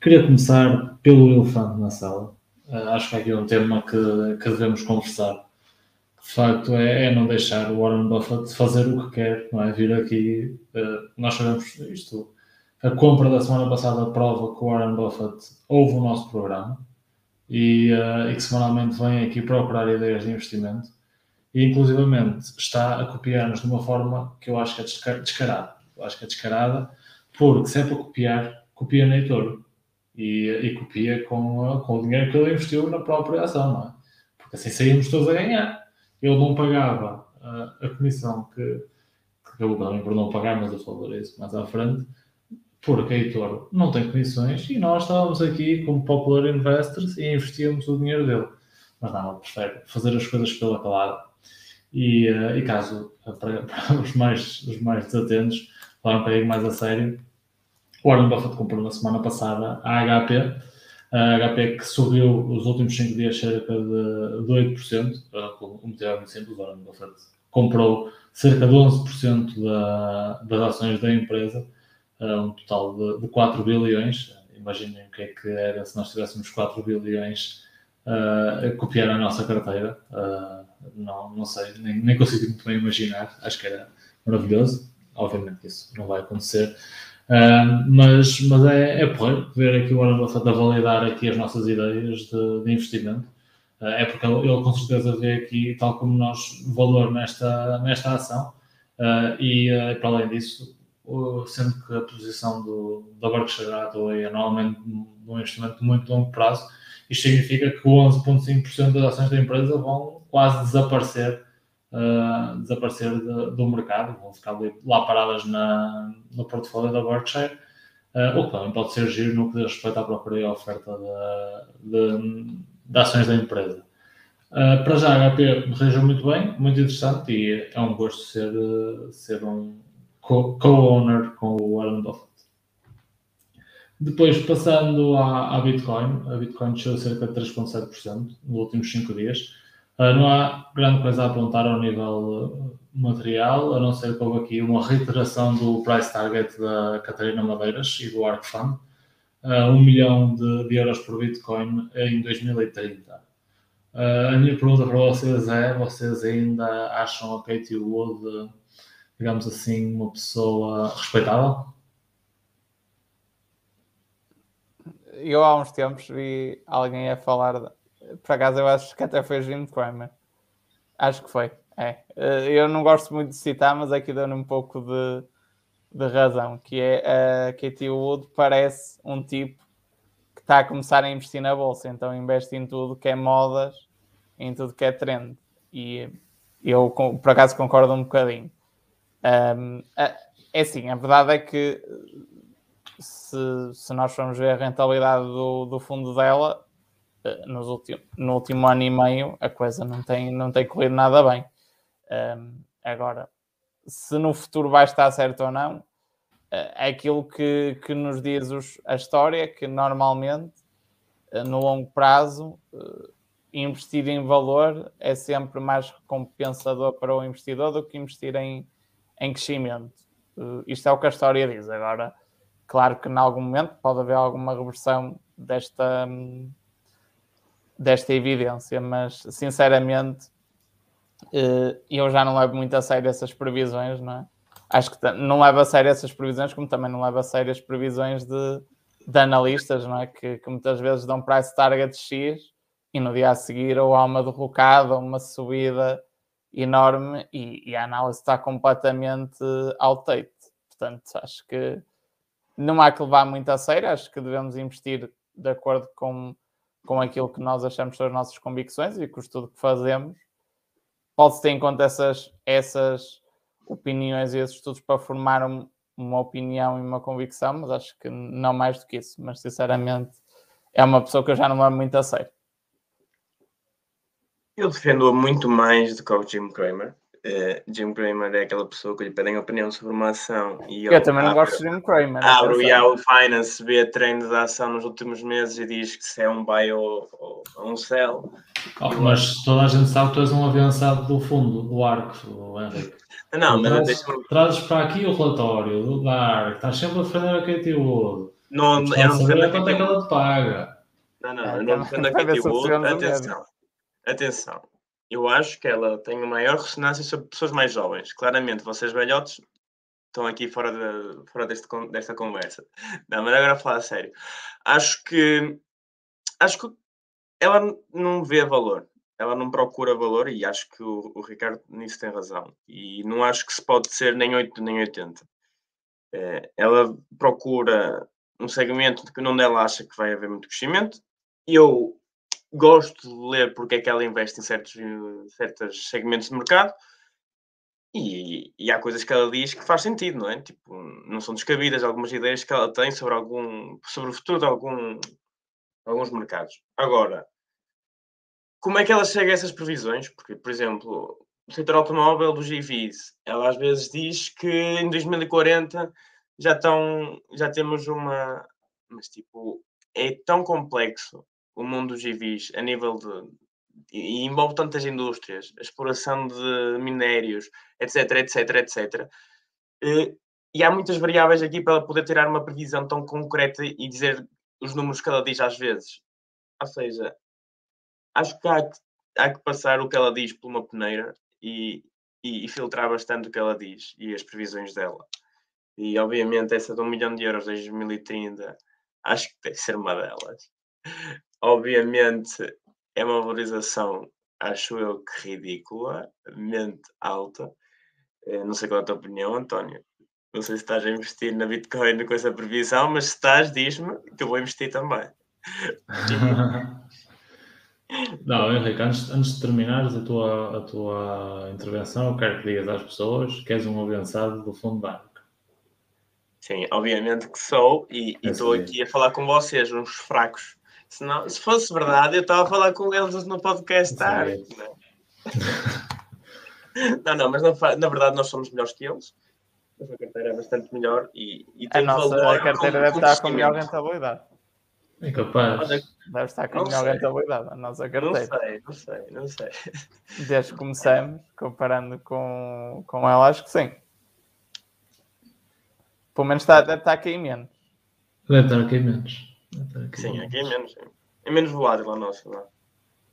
queria começar pelo elefante na sala. Uh, acho que aqui é um tema que, que devemos conversar de facto é, é, não deixar o Warren Buffett fazer o que quer, não é? Vir aqui, uh, nós sabemos isto, a compra da semana passada prova que o Warren Buffett ouve o nosso programa e, uh, e que semanalmente vem aqui procurar ideias de investimento e inclusivamente está a copiar-nos de uma forma que eu acho que é descarada. Eu acho que é descarada porque se é para copiar, copia na Etor e, e copia com, uh, com o dinheiro que ele investiu na própria ação, não é? Porque assim saímos todos a ganhar ele não pagava a, a comissão que, que acabou também por não pagar, mas eu falarei isso mais à frente, porque Heitor não tem comissões e nós estávamos aqui como popular investors e investíamos o dinheiro dele. Mas não, ele prefere fazer as coisas pela calada. E, uh, e caso, para, para, os, mais, os mais desatentos, falar um bocadinho mais a sério, o Warren Buffett comprou na semana passada a HP, a HP que subiu os últimos 5 dias cerca de, de 8%, uh, um motivo muito simples, Warren Buffett comprou cerca de 11% da, das ações da empresa, um total de, de 4 bilhões. Imaginem o que é que era se nós tivéssemos 4 bilhões uh, a copiar a nossa carteira. Uh, não, não sei, nem, nem consigo muito bem imaginar. Acho que era maravilhoso. Obviamente isso não vai acontecer. Uh, mas mas é, é porreiro ver aqui o Warren Buffett a validar aqui as nossas ideias de, de investimento. Uh, é porque ele, ele, com certeza vê aqui, tal como nós, valor nesta, nesta ação. Uh, e para além disso, sendo que a posição do, da Berkshire Hathaway é normalmente um investimento de muito longo prazo, isto significa que 11,5% das ações da empresa vão quase desaparecer, uh, desaparecer de, do mercado, vão ficar lá paradas na, no portfólio da Berkshire, uh, o que também pode ser giro no que diz respeito à própria oferta de, de, de ações da empresa. Uh, para já, a HP reagiu muito bem, muito interessante e é um gosto ser, ser um co-owner com o Warren Buffett. Depois, passando à, à Bitcoin, a Bitcoin desceu cerca de 3,7% nos últimos 5 dias. Uh, não há grande coisa a apontar ao nível material, a não ser que houve aqui uma reiteração do price target da Catarina Madeiras e do ARC Fund, uh, 1 milhão de, de euros por Bitcoin em 2030. Uh, a minha pergunta para vocês é: vocês ainda acham a Katie Wood, digamos assim, uma pessoa respeitável? Eu há uns tempos vi alguém a falar, por acaso eu acho que até foi Jim Cramer. Acho que foi. É. Eh, eu não gosto muito de citar, mas aqui dando um pouco de, de razão, que é a Katie Wood parece um tipo que está a começar a investir na bolsa, então investe em tudo que é modas em tudo que é trend. E eu, por acaso, concordo um bocadinho. Um, é assim, a verdade é que se, se nós formos ver a rentabilidade do, do fundo dela, eh, nos ultim, no último ano e meio, a coisa não tem, não tem corrido nada bem. Um, agora, se no futuro vai estar certo ou não, eh, é aquilo que, que nos diz os, a história, que normalmente, eh, no longo prazo, investir em valor é sempre mais recompensador para o investidor do que investir em, em crescimento. Uh, isto é o que a história diz. Agora, claro que em algum momento pode haver alguma reversão desta, desta evidência, mas sinceramente uh, eu já não levo muito a sério essas previsões, não é? Acho que não levo a sério essas previsões, como também não levo a sério as previsões de, de analistas, não é? Que, que muitas vezes dão price target X e no dia a seguir ou há uma derrocada, uma subida enorme e, e a análise está completamente outdated. Portanto, acho que não há que levar muito a sério, acho que devemos investir de acordo com, com aquilo que nós achamos ser as nossas convicções e com o estudo que fazemos. Pode-se ter em conta essas, essas opiniões e esses estudos para formar um, uma opinião e uma convicção, mas acho que não mais do que isso. Mas, sinceramente, é uma pessoa que eu já não levo muito a sério. Eu defendo-a muito mais do que o Jim Cramer. Uh, Jim Cramer é aquela pessoa que lhe pedem opinião sobre uma ação e eu também não gosto de Jim Cramer. Abre o Yahoo Finance, vê a trend da ação nos últimos meses e diz que se é um buy ou, ou um sell. Oh, mas toda a gente sabe que tu és um avançado do fundo, do ARC, Henrique. Não, mas trazes, trazes para aqui o relatório do ARC, estás sempre a defender a Katie Wood. Não, eu não defendo a quanto é que ela te paga. Não, não, eu não defendo a Katie Wood. Atenção atenção, eu acho que ela tem maior ressonância sobre pessoas mais jovens. Claramente, vocês velhotes estão aqui fora, de, fora deste, desta conversa. Não, mas agora a falar a sério. Acho que acho que ela não vê valor. Ela não procura valor e acho que o, o Ricardo nisso tem razão. E não acho que se pode ser nem 8 nem 80. É, ela procura um segmento que não ela acha que vai haver muito crescimento. Eu gosto de ler porque é que ela investe em certos, certos segmentos de mercado e, e, há coisas que ela diz que faz sentido, não é? Tipo, não são descabidas algumas ideias que ela tem sobre, algum, sobre o futuro de algum, alguns mercados. Agora, como é que ela chega a essas previsões? Porque, por exemplo, o setor automóvel dos EVs, ela às vezes diz que em 2040 já, estão, já temos uma. Mas, tipo, é tão complexo o mundo dos EVs a nível de. e envolve tantas indústrias, a exploração de minérios, etc, etc, etc. E há muitas variáveis aqui para poder tirar uma previsão tão concreta e dizer os números que ela diz às vezes. Ou seja, acho que há que, há que passar o que ela diz por uma peneira e, e, e, filtrar bastante o que ela diz e as previsões dela. E obviamente essa de um milhão de euros em 2030 acho que deve ser uma delas. Obviamente é uma valorização, acho eu que ridiculamente alta. Eh, não sei qual é a tua opinião, António. Não sei se estás a investir na Bitcoin com essa previsão, mas se estás, diz-me que eu vou investir também. Não, Henrique, antes, antes de terminares a tua, a tua intervenção, eu quero que digas às pessoas que és um avançado do fundo da Arca. Sim, obviamente que sou, e estou aqui a falar com vocês, uns fracos. Se, não, se fosse verdade, eu estava a falar com eles no podcast Arca. Não, não, mas na, na verdade nós somos melhores que eles. A sua carteira é bastante melhor e, e A tem nossa valor carteira como deve estar com melhor rentabilidade. É capaz. Deve estar com Não melhor sei. rentabilidade, a nossa Não carteira. sei, não sei, não sei. Desde que começamos, comparando com, com ela, acho que sim. Pelo menos está, deve estar aqui em menos. Deve estar aqui menos. Aqui Sim, aqui é menos. sim. É menos volátil a nossa. Não? é?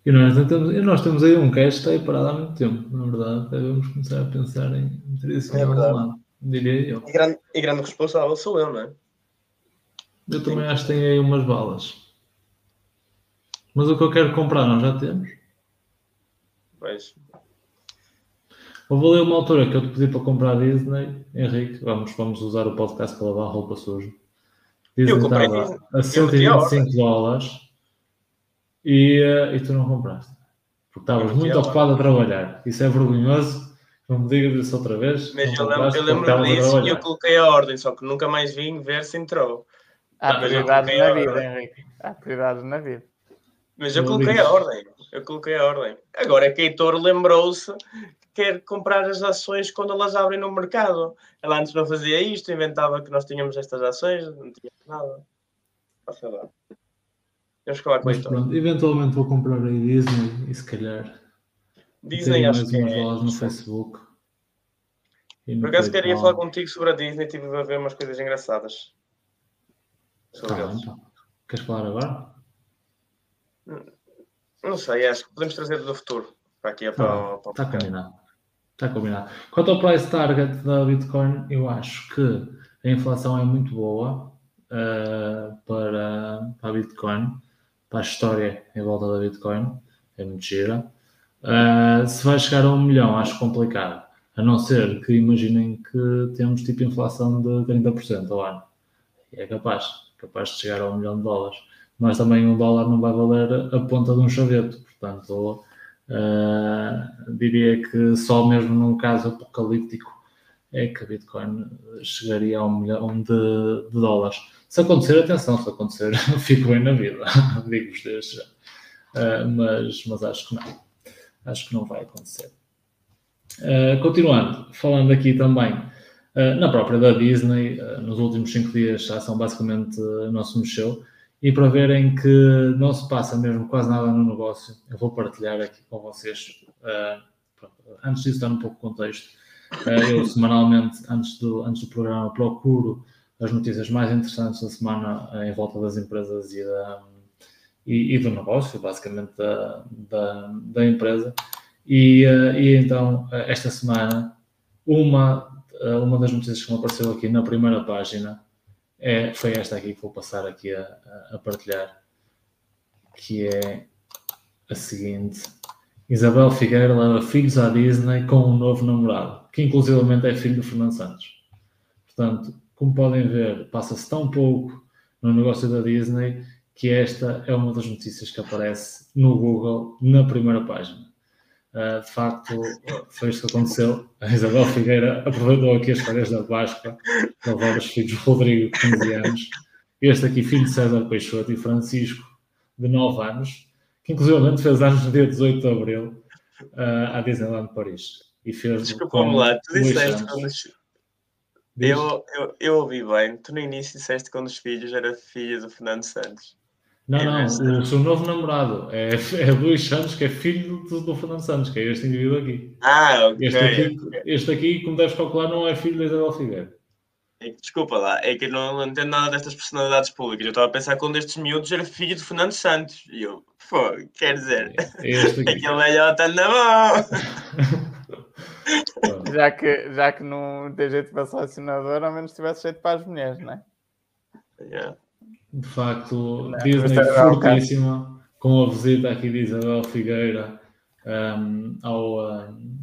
E nós, temos, e nós temos aí um cash que está aí parado há muito tempo, na verdade. Devemos começar a pensar em meter isso É verdade. diria eu. E, grande, e grande responsável sou eu, não é? Eu também acho que tem aí umas balas. Mas o que eu quero comprar nós já temos. Pois. Houve ali uma altura que eu te pedi para comprar a Disney, Henrique, vamos, vamos usar o podcast para lavar roupa suja. Eu comprei estava a Eu meti a 125 dólares e, eh, e tu não compraste. Porque estavas muito ocupado a trabalhar. Isso é vergonhoso. Não me digas isso outra vez. Mas eu lembro, compraste eu porque lembro disso e eu coloquei a ordem, só que nunca mais vim ver se entrou. Há prioridades na vida. Henrique. Há prioridades na vida. Mas eu Não coloquei a ordem. Eu coloquei a ordem. Agora é que a Heitor lembrou-se que quer comprar as ações quando elas abrem no mercado. Ela antes não fazia isto, inventava que nós tínhamos estas ações, não tínhamos nada. Passa lá. Temos que falar com a Mas Heitor. pronto, eventualmente vou comprar a Disney e se calhar Disney, acho que é. no Facebook. Por acaso queria falar contigo sobre a Disney, tive a ver umas coisas engraçadas. Sobre Tá, eles. então. Queres falar agora? Não sei, acho que podemos trazer do futuro para aqui para, Tá, para Está podcast. combinado. Está combinado. Quanto ao price target da Bitcoin, eu acho que a inflação é muito boa eh, para, para a Bitcoin, para a história em volta da Bitcoin. É muito gira. Eh, se vai chegar a um milhão, acho complicado. A não ser que imaginem que temos tipo inflação de 30% ao ano. É capaz, capaz de chegar a um milhão de dólares. Mas também um dólar não vai valer a ponta de um chaveto. Portanto, Uh, diria que só mesmo num caso apocalíptico é que a Bitcoin chegaria a um milhão de, de dólares. Se acontecer, atenção, se acontecer, fico bem na vida, digo-vos desde já. Uh, mas, mas acho que não. Acho que não vai acontecer. Uh, continuando, falando aqui também uh, na própria da Disney, nos últimos cinco dias a ação basicamente não se mexeu. E para verem que não se passa mesmo quase nada no negócio, eu vou partilhar aqui com vocês. Uh, antes disso, dar um pouco de contexto. Uh, eu, semanalmente, antes do, antes do programa, procuro as notícias mais interessantes da semana uh, em volta das empresas e, da, e, e do negócio, basicamente da, da, da empresa. E, e então, esta semana, uma, uma das notícias que me apareceu aqui na primeira página é, foi esta aqui que vou passar aqui a, a, partilhar, que é a seguinte. Isabel Figueira leva filhos à Disney com um novo namorado, que inclusivamente é filho do Fernando Santos. Portanto, como podem ver, passa-se tão pouco no negócio da Disney que esta é uma das notícias que aparece no Google na primeira página. Uh, de facto, foi isto que aconteceu. A Isabel Figueira aproveitou aqui as férias da Páscoa para levar os filhos Rodrigo, de 15 anos, este aqui, filho de César Peixoto, e Francisco, de 9 anos, que inclusive fez anos no dia 18 de Abril, uh, à Disneyland Paris. E fez Desculpa-me lá, tu disseste quando os... eu, eu, eu ouvi bem, tu no início disseste quando os filhos era filha do Fernando Santos. Não, não, o seu novo namorado é, é Luís Santos, que é filho do, do, Fernando Santos, que é este indivíduo aqui. Ah, ok. Este aqui, okay. este aqui como deves calcular, não é filho da Isabel Figueiredo. É que, desculpa lá, é que eu não, não entendo nada destas personalidades públicas. Eu estava a pensar que um destes miúdos era filho de Fernando Santos. E eu, pô, quer dizer, é este aqui. aquele velhote anda bom. já, que, já que não tem jeito para selecionador, ao menos tivesse jeito para as mulheres, não é? Yeah. De facto, não, Disney fortíssima, com a visita aqui de Isabel Figueira um, ao, um,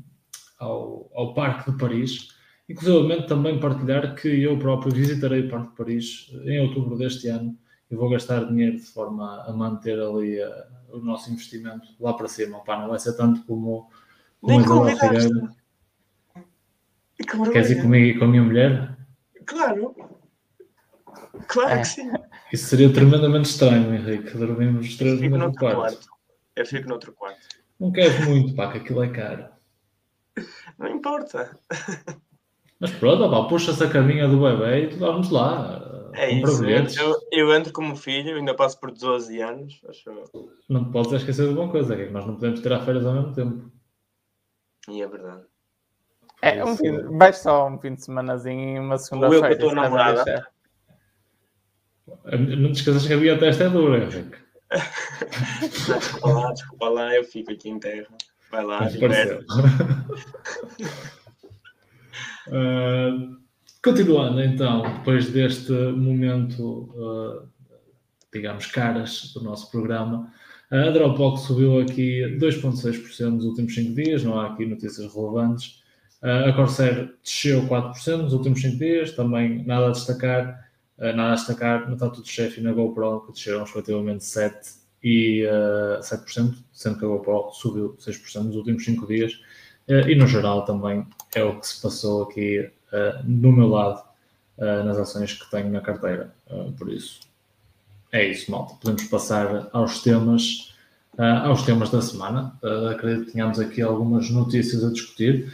ao, ao Parque de Paris. Inclusive também partilhar que eu próprio visitarei o Parque de Paris em outubro deste ano e vou gastar dinheiro de forma a manter ali uh, o nosso investimento lá para cima. Pá, não vai ser tanto como, como Nem Isabel Figueiredo. Queres ir comigo e com a minha mulher? Claro. Claro É. que sim. Isso seria tremendamente estranho, Henrique. Dormimos três no mesmo quarto. quarto. Eu fico noutro quarto. Não queres muito, pá, que aquilo é caro. Não importa. Mas pronto, pá, puxa-se a caminha do bebê e tu vamos lá. É isso. Eu, eu entro como filho, ainda passo por 12 anos. Acho. Não podes esquecer de uma coisa, que é que nós não podemos tirar férias ao mesmo tempo. E é verdade. É, um fim, vais só um fim de semanazinho e uma Ou eu segunda-feira. com a tua namorada. Não te esqueças que a minha testa é dura, Henrique. Desculpa lá, desculpa lá, eu fico aqui em terra. Vai lá. Ah, continuando então, depois deste momento, ah, digamos, caras do nosso programa, a Dropbox subiu aqui 2,6% nos últimos 5 dias, não há aqui notícias relevantes. Ah, a Corsair desceu 4% nos últimos 5 dias, também nada a destacar. Ah, nada a destacar, no tanto do chefe e na GoPro, que desceram respectivamente 7% e ah, 7%, sendo que a GoPro subiu 6% nos últimos 5 dias. Uh, e no geral também é o que se passou aqui uh, no meu lado uh, nas ações que tenho na carteira. por isso é isso, malta. Podemos passar aos temas, aos temas da semana. acredito que tenhamos aqui algumas notícias a discutir.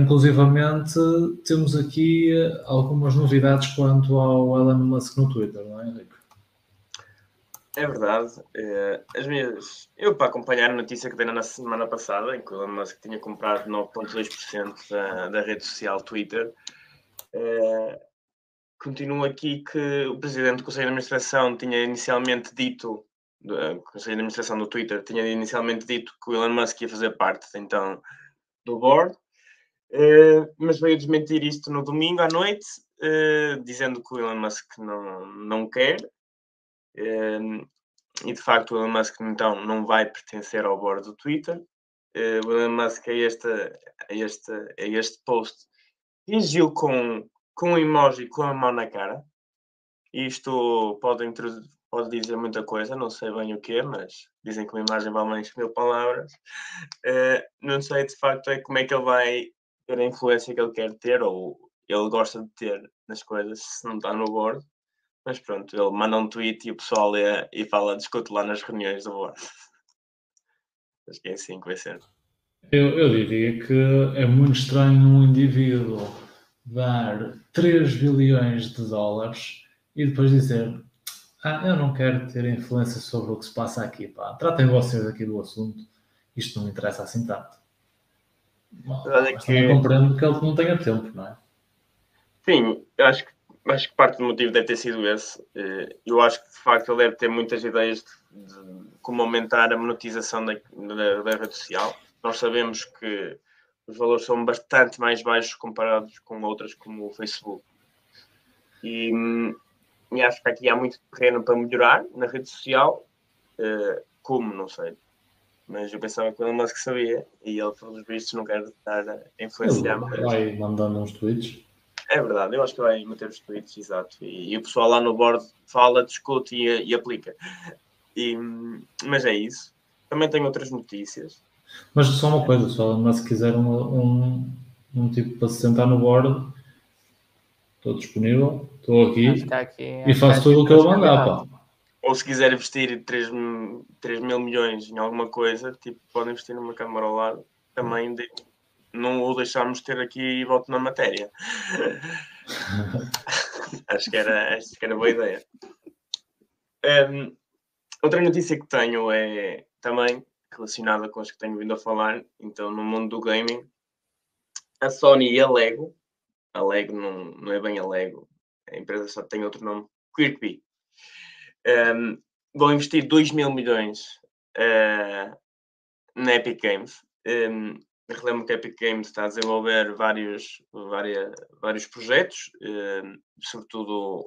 Inclusivamente temos aqui algumas novidades quanto ao Elon Musk no Twitter, não é, Henrique? É verdade. Eh, As minhas... Eu, para acompanhar a notícia que dei na semana passada, em que o Elon Musk tinha comprado 9,2% da, da rede social Twitter, eh, continuo aqui que o presidente do Conselho de Administração tinha inicialmente dito, eh, o Conselho de Administração do Twitter tinha inicialmente dito que o Elon Musk ia fazer parte, então, do board, eh, mas veio desmentir isto no domingo à noite, eh, dizendo que o Elon Musk não, não quer, um, e de facto o Elon Musk então não vai pertencer ao board do Twitter. Uh, o Elon Musk a este, a este, a este post reagiu com, com um emoji com a mão na cara. Isto pode, pode dizer muita coisa, não sei bem o que é, mas dizem que uma imagem vale mais mil palavras. Uh, não sei de facto é como é que ele vai ter a influência que ele quer ter ou ele gosta de ter nas coisas se não está no board. Mas pronto, ele manda um tweet e o pessoal lê e fala, discute lá nas reuniões do board. Acho que é assim que vai ser. Eu, eu diria que é muito estranho um indivíduo dar 3 bilhões de dólares e depois dizer ah, eu não quero ter influência sobre o que se passa aqui, pá. Tratem vocês aqui do assunto. Isto não me interessa assim tanto. Mas que- também compreendo que ele não tenha tempo, não é? Sim, eu acho que, acho que parte do motivo deve ter sido esse. Eh, Eu acho que de facto ele deve ter muitas ideias de, de como aumentar a monetização da, da, da rede social. Nós sabemos que os valores são bastante mais baixos comparados com outras como o Facebook. E, hum, e acho que aqui há muito terreno para melhorar na rede social. Eh, como, não sei. Mas eu pensava que o Elon Musk sabia e ele, pelos vistos, não quer estar a influenciar Ele vai mandando uns tweets. É verdade, eu acho que vai meter os tweets, exato. E, e o pessoal lá no board fala, discute e, e aplica. E, mas é isso. Também tenho outras notícias. Mas só uma coisa, se o Elon Musk quiser um, um, um tipo para se sentar no board, estou disponível, estou aqui aqui- e faço tudo o que ele mandar. Ou se quiser investir 3, 3 mil milhões em alguma coisa, tipo, pode investir numa câmara ao lado. Também de- não o deixámos ter aqui volto na matéria. acho, que era, acho que era boa ideia. Um, outra notícia que tenho é também relacionada com as que tenho vindo a falar. Então, no mundo do gaming, a Sony e a Lego, a Lego não, não é bem a Lego, a empresa só tem outro nome, Kirkby, um, vão investir 2 mil milhões uh, na Epic Games. Um, relembro que a Epic Games está a desenvolver vários, vários projetos, um, sobretudo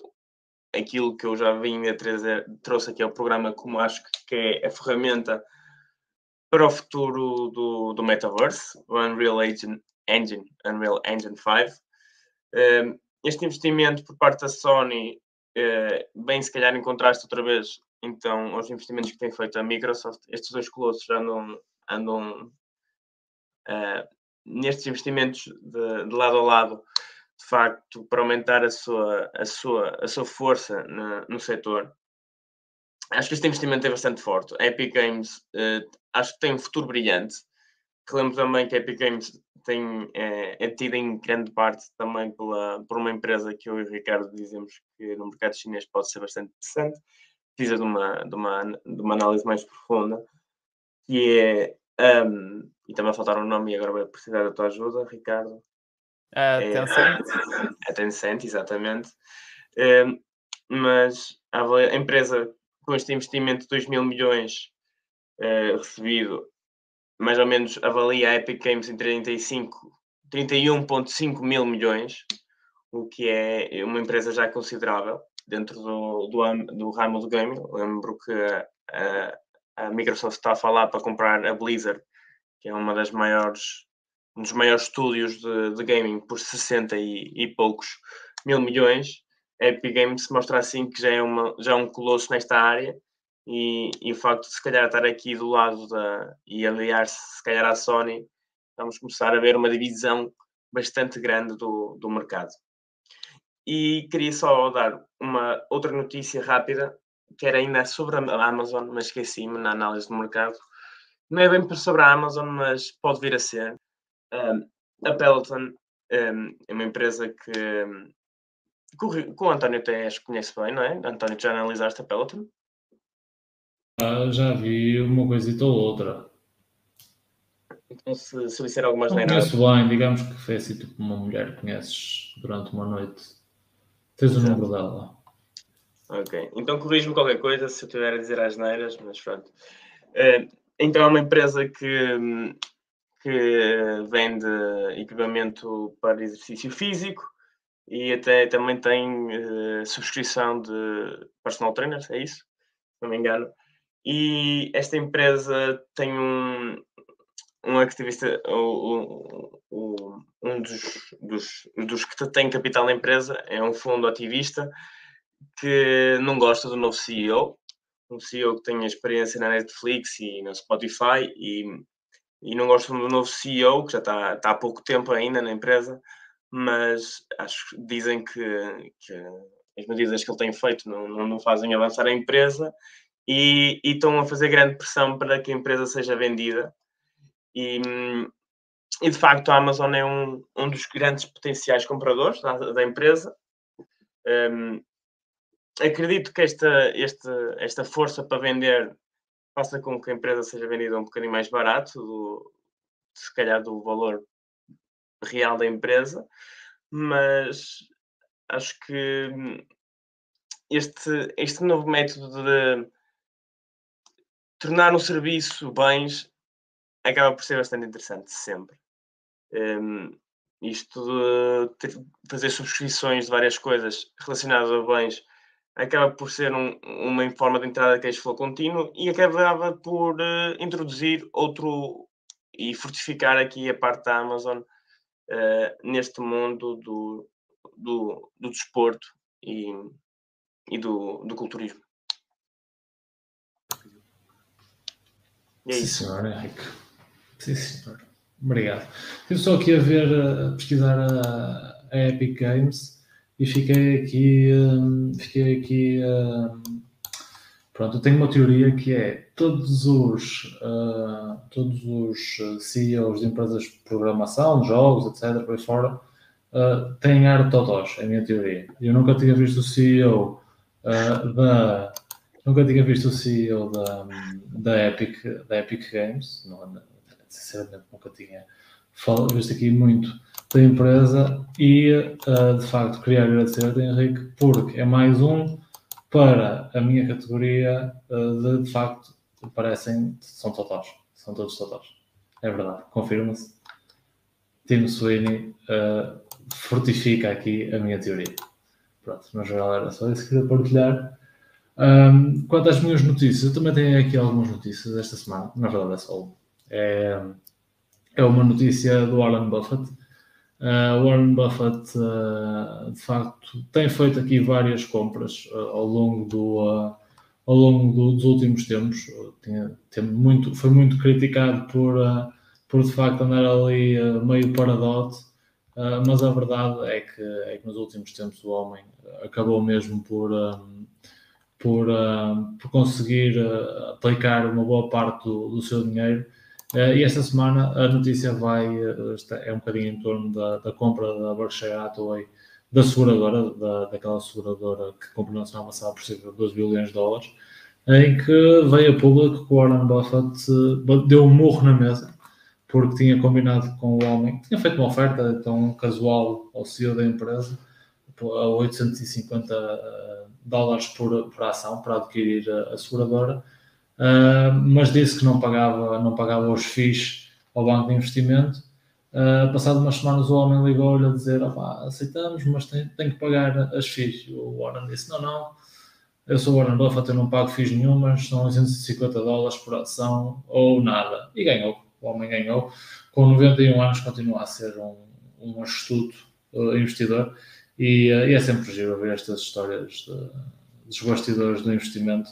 aquilo que eu já vim a trazer, trouxe aqui ao programa como acho que é a ferramenta para o futuro do, do metaverse, o Unreal Engine, Unreal Engine 5. Uh, este investimento por parte da Sony, bem se calhar em contraste outra vez, então, aos investimentos que tem feito a Microsoft, estes dois colossos andam, andam nestes investimentos de, de, lado a lado, de facto, para aumentar a sua, a sua, a sua força no, no setor. Acho que este investimento é bastante forte. A Epic Games uh, acho que tem um futuro brilhante. Relembro também que a Epic Games tem, é, é tida em grande parte também pela, por uma empresa que eu e o Ricardo dizemos que no mercado chinês pode ser bastante interessante. Precisa de uma, de uma, de uma análise mais profunda, que é um, e também a faltar um nome e agora vai precisar da tua ajuda, Ricardo. A é, Tencent. A Tencent, exatamente. Um, mas a, empresa com este investimento de 2 mil milhões uh, recebido, mais ou menos avalia a Epic Games em 35, 31,5 mil milhões, o que é uma empresa já considerável dentro do, do, do ramo do gaming. Lembro que a, a Microsoft está a falar para comprar a Blizzard que é uma das maiores, um dos maiores estúdios de, de gaming por 60 e, e, poucos mil milhões, a Epic Games mostra assim que já é, uma, já é um colosso nesta área e, e, o facto de se calhar estar aqui do lado da, e aliar-se se calhar à Sony, vamos começar a ver uma divisão bastante grande do, do mercado. E queria só dar uma outra notícia rápida, que era ainda sobre a Amazon, mas esqueci-me na análise do mercado, não é bem sobre a Amazon, mas pode vir a ser. Um, a Peloton um, é uma empresa que, que, o, António até conhece bem, não é? António, já analisaste a Peloton? Ah, já vi uma coisita ou outra. Então, se, se disser algumas não conheço bem, digamos que foi assim tipo uma mulher que conheces durante uma noite. Tens o número dela. Ok, então corrijo-me qualquer coisa se eu estiver a dizer as neiras, mas pronto. Uh, então é uma empresa que, que vende equipamento para exercício físico e até também tem uh, subscrição de personal trainers, é isso? Se não me engano. E esta empresa tem um, um ativista, um, um, dos, dos, dos que tem capital na empresa, é um fundo ativista que não gosta do novo CEO um CEO que tenha experiência na Netflix e no Spotify e, e não gosto do novo CEO, que já está, está há pouco tempo ainda na empresa, mas acho dizem que, que as medidas que ele tem feito não, não fazem avançar a empresa e, estão a fazer grande pressão para que a empresa seja vendida. E, e de facto a Amazon é um, um dos grandes potenciais compradores da, da empresa. Um, acredito que esta, esta, esta força para vender faça com que a empresa seja vendida um bocadinho mais barato, do, se calhar do valor real da empresa, mas acho que este, este novo método de tornar um serviço bens acaba por ser bastante interessante sempre. Um, isto de fazer subscrições de várias coisas relacionadas a bens acaba por ser um, uma forma de entrada de cash flow contínuo e acabava por uh, introduzir outro e fortificar aqui a parte da Amazon uh, neste mundo do, do, do desporto e, e do, do culturismo. É Sim, isso. senhor Henrique. Sim, senhor. Obrigado. Eu estou aqui a ver, a pesquisar a, a Epic Games e fiquei aqui, hum, fiquei aqui, hum, pronto, eu tenho uma teoria que é todos os, uh, todos os CEOs de empresas de programação, jogos, etc, por aí fora, uh, têm ar de totós, é a minha teoria. Eu nunca tinha visto o CEO uh, da, nunca tinha visto o CEO da, da, Epic, da Epic Games, não, sinceramente nunca tinha visto aqui muito da empresa e, uh, de facto, queria agradecer-te, Henrique, porque é mais um para a minha categoria uh, de, de facto, parecem, são totais, são todos totais. É verdade, confirma-se. Tim Sweeney uh, fortifica aqui a minha teoria. Pronto, mas geral era só isso que queria partilhar. Um, quanto às minhas notícias, eu também tenho aqui algumas notícias esta semana, na verdade é só é, é uma notícia do Warren Buffett, Uh, Warren Buffett, uh, de facto, tem feito aqui várias compras uh, ao longo, do, ao longo do, dos últimos tempos. Tinha, tem muito, foi muito criticado por, por, de facto, andar ali meio paradote, mas a verdade é que, é que nos últimos tempos o homem acabou mesmo por, por, por conseguir aplicar uma boa parte do, do seu dinheiro. Uh, e esta semana a notícia vai, uh, é um bocadinho em torno da, da compra da Berkshire Hathaway, da seguradora, da, daquela seguradora que comprou na semana passada por cerca de 2 bilhões de dólares, em que veio a público que Warren Buffett uh, deu um murro na mesa, porque tinha combinado com o homem, tinha feito uma oferta tão casual ao CEO da empresa, a 850 dólares por, por ação para adquirir a, a seguradora, uh, mas disse que não pagava, não pagava os FIIs ao banco de investimento. Uh, passado umas semanas o homem ligou-lhe a dizer aceitamos, mas tem, tem, que pagar as FIIs. O Warren disse, não, não, eu sou Warren Buffett, eu não pago FIIs nenhumas, são 850 dólares por ação ou nada. E ganhou, o homem ganhou. Com 91 anos continua a ser um, um astuto uh, investidor e, uh, e, é sempre giro ver estas histórias de, dos bastidores do investimento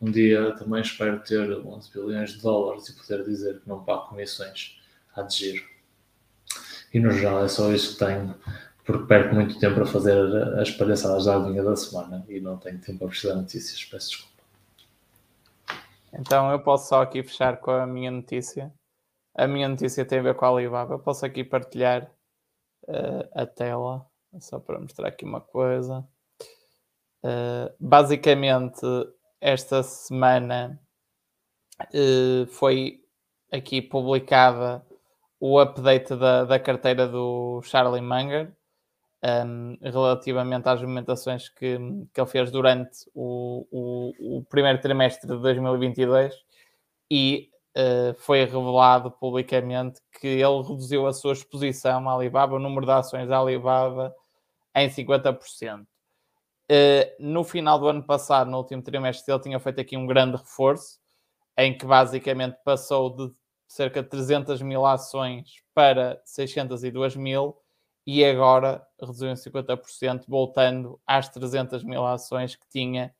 um dia também espero ter 11 bilhões de dólares e poder dizer que não pago comissões a de giro. E no geral é só isso que tenho, porque perco muito tempo a fazer as palhaçadas da linha da semana e não tenho tempo a precisar notícias. Peço desculpa. Então eu posso só aqui fechar com a minha notícia. A minha notícia tem a ver com a Alibaba. Eu posso aqui partilhar uh, a tela, só para mostrar aqui uma coisa. Uh, basicamente, esta semana uh, foi aqui publicada o update da, da carteira do Charlie Munger um, relativamente às movimentações que, que ele fez durante o, o, o primeiro trimestre de 2022 e uh, foi revelado publicamente que ele reduziu a sua exposição à Alibaba, o número de ações da Alibaba em 50%. Uh, no final do ano passado, no último trimestre, ele tinha feito aqui um grande reforço, em que basicamente passou de cerca de 300 mil ações para 602 mil e agora reduziu em 50%, voltando às 300 mil ações que tinha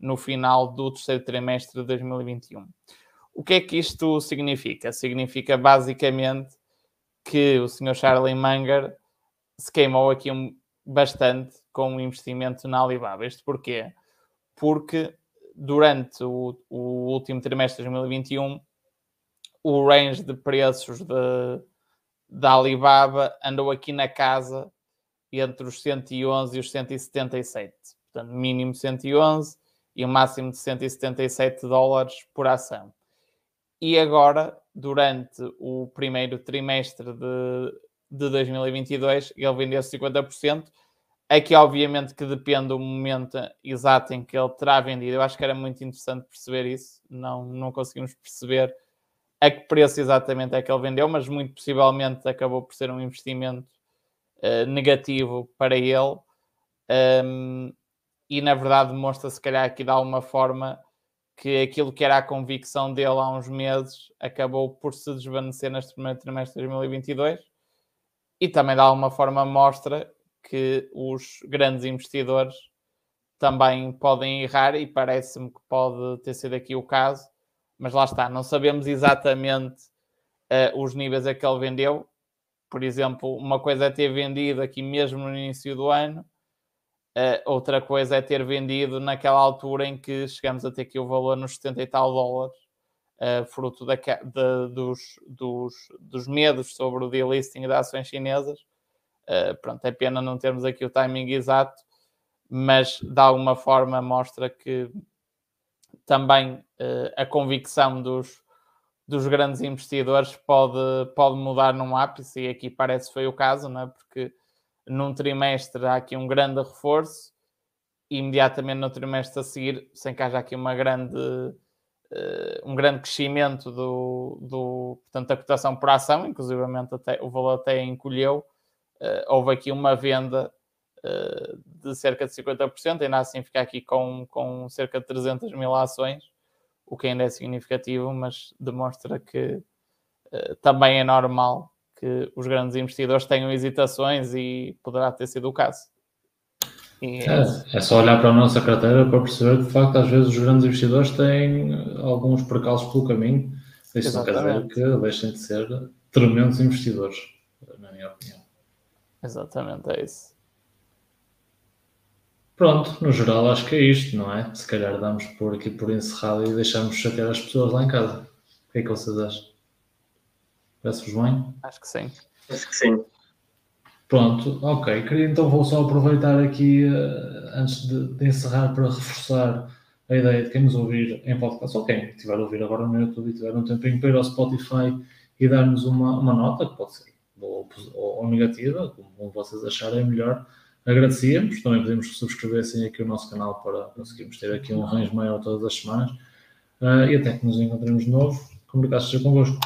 no final do terceiro trimestre de 2021. O que é que isto significa? Significa basicamente que o Sr. Charlie Munger se queimou aqui um, bastante com o investimento na Alibaba. Isto porquê? Porque durante o, o último trimestre de 2021, o range de preços de, da Alibaba andou aqui na casa entre os 111 e os 177. Portanto, mínimo 111 e o máximo de 177 dólares por ação. E agora, durante o primeiro trimestre de, de 2022, ele vendeu 50%. Aqui, obviamente, que depende do momento exato em que ele terá vendido. Eu acho que era muito interessante perceber isso. Não, não conseguimos perceber a que preço exatamente é que ele vendeu, mas muito possivelmente acabou por ser um investimento uh, negativo para ele. Um, e na verdade demonstra se calhar aqui de alguma forma que aquilo que era a convicção dele há uns meses acabou por se desvanecer neste primeiro trimestre de 2022 e também de alguma forma mostra que os grandes investidores também podem errar e parece-me que pode ter sido aqui o caso, mas lá está, não sabemos exatamente uh, os níveis a que ele vendeu. Por exemplo, uma coisa é ter vendido aqui mesmo no início do ano, uh, outra coisa é ter vendido naquela altura em que chegamos a ter aqui o valor nos 70 e tal dólares, uh, fruto da, de, dos, dos, dos medos sobre o delisting de ações chinesas. Uh, pronto, é pena não termos aqui o timing exato, mas de alguma forma mostra que também uh, a convicção dos, dos grandes investidores pode, pode mudar num ápice, e aqui parece que foi o caso, não é? porque num trimestre há aqui um grande reforço, e imediatamente no trimestre a seguir, sem que haja aqui uma grande um grande crescimento do, do, portanto, da cotação por ação, inclusivamente até, o valor até encolheu. Uh, houve aqui uma venda uh, de cerca de 50%, ainda assim fica aqui com, com cerca de 300 mil ações, o que ainda é significativo, mas demonstra que também é normal que os grandes investidores tenham hesitações e poderá ter sido o caso. E... É, é só olhar para a nossa carteira para perceber que, de facto, às vezes os grandes investidores têm alguns percalços pelo caminho. Isso não quer dizer que deixem de ser tremendos investidores, na minha opinião. Exatamente, é isso. Pronto, no geral acho que é isto, não é? Se calhar damos por aqui por encerrado e deixamos chatear as pessoas lá em casa. O que é que vocês acham? Parece-vos bem? Acho que sim. Acho que sim. Pronto, ok. Queria então vou só aproveitar aqui, uh, antes de, de, encerrar, para reforçar a ideia de quem nos ouvir em podcast, ou quem estiver a ouvir agora no YouTube e tiver um tempinho para ir ao Spotify e dar-nos uma, uma nota, que pode ser boa ou, ou negativa, como vocês acharem melhor. Agradecíamos, também pedimos que subscrevessem aqui o nosso canal para conseguirmos ter aqui um range maior todas as semanas. Uh, e até que nos encontremos de novo, comunicados seja convosco.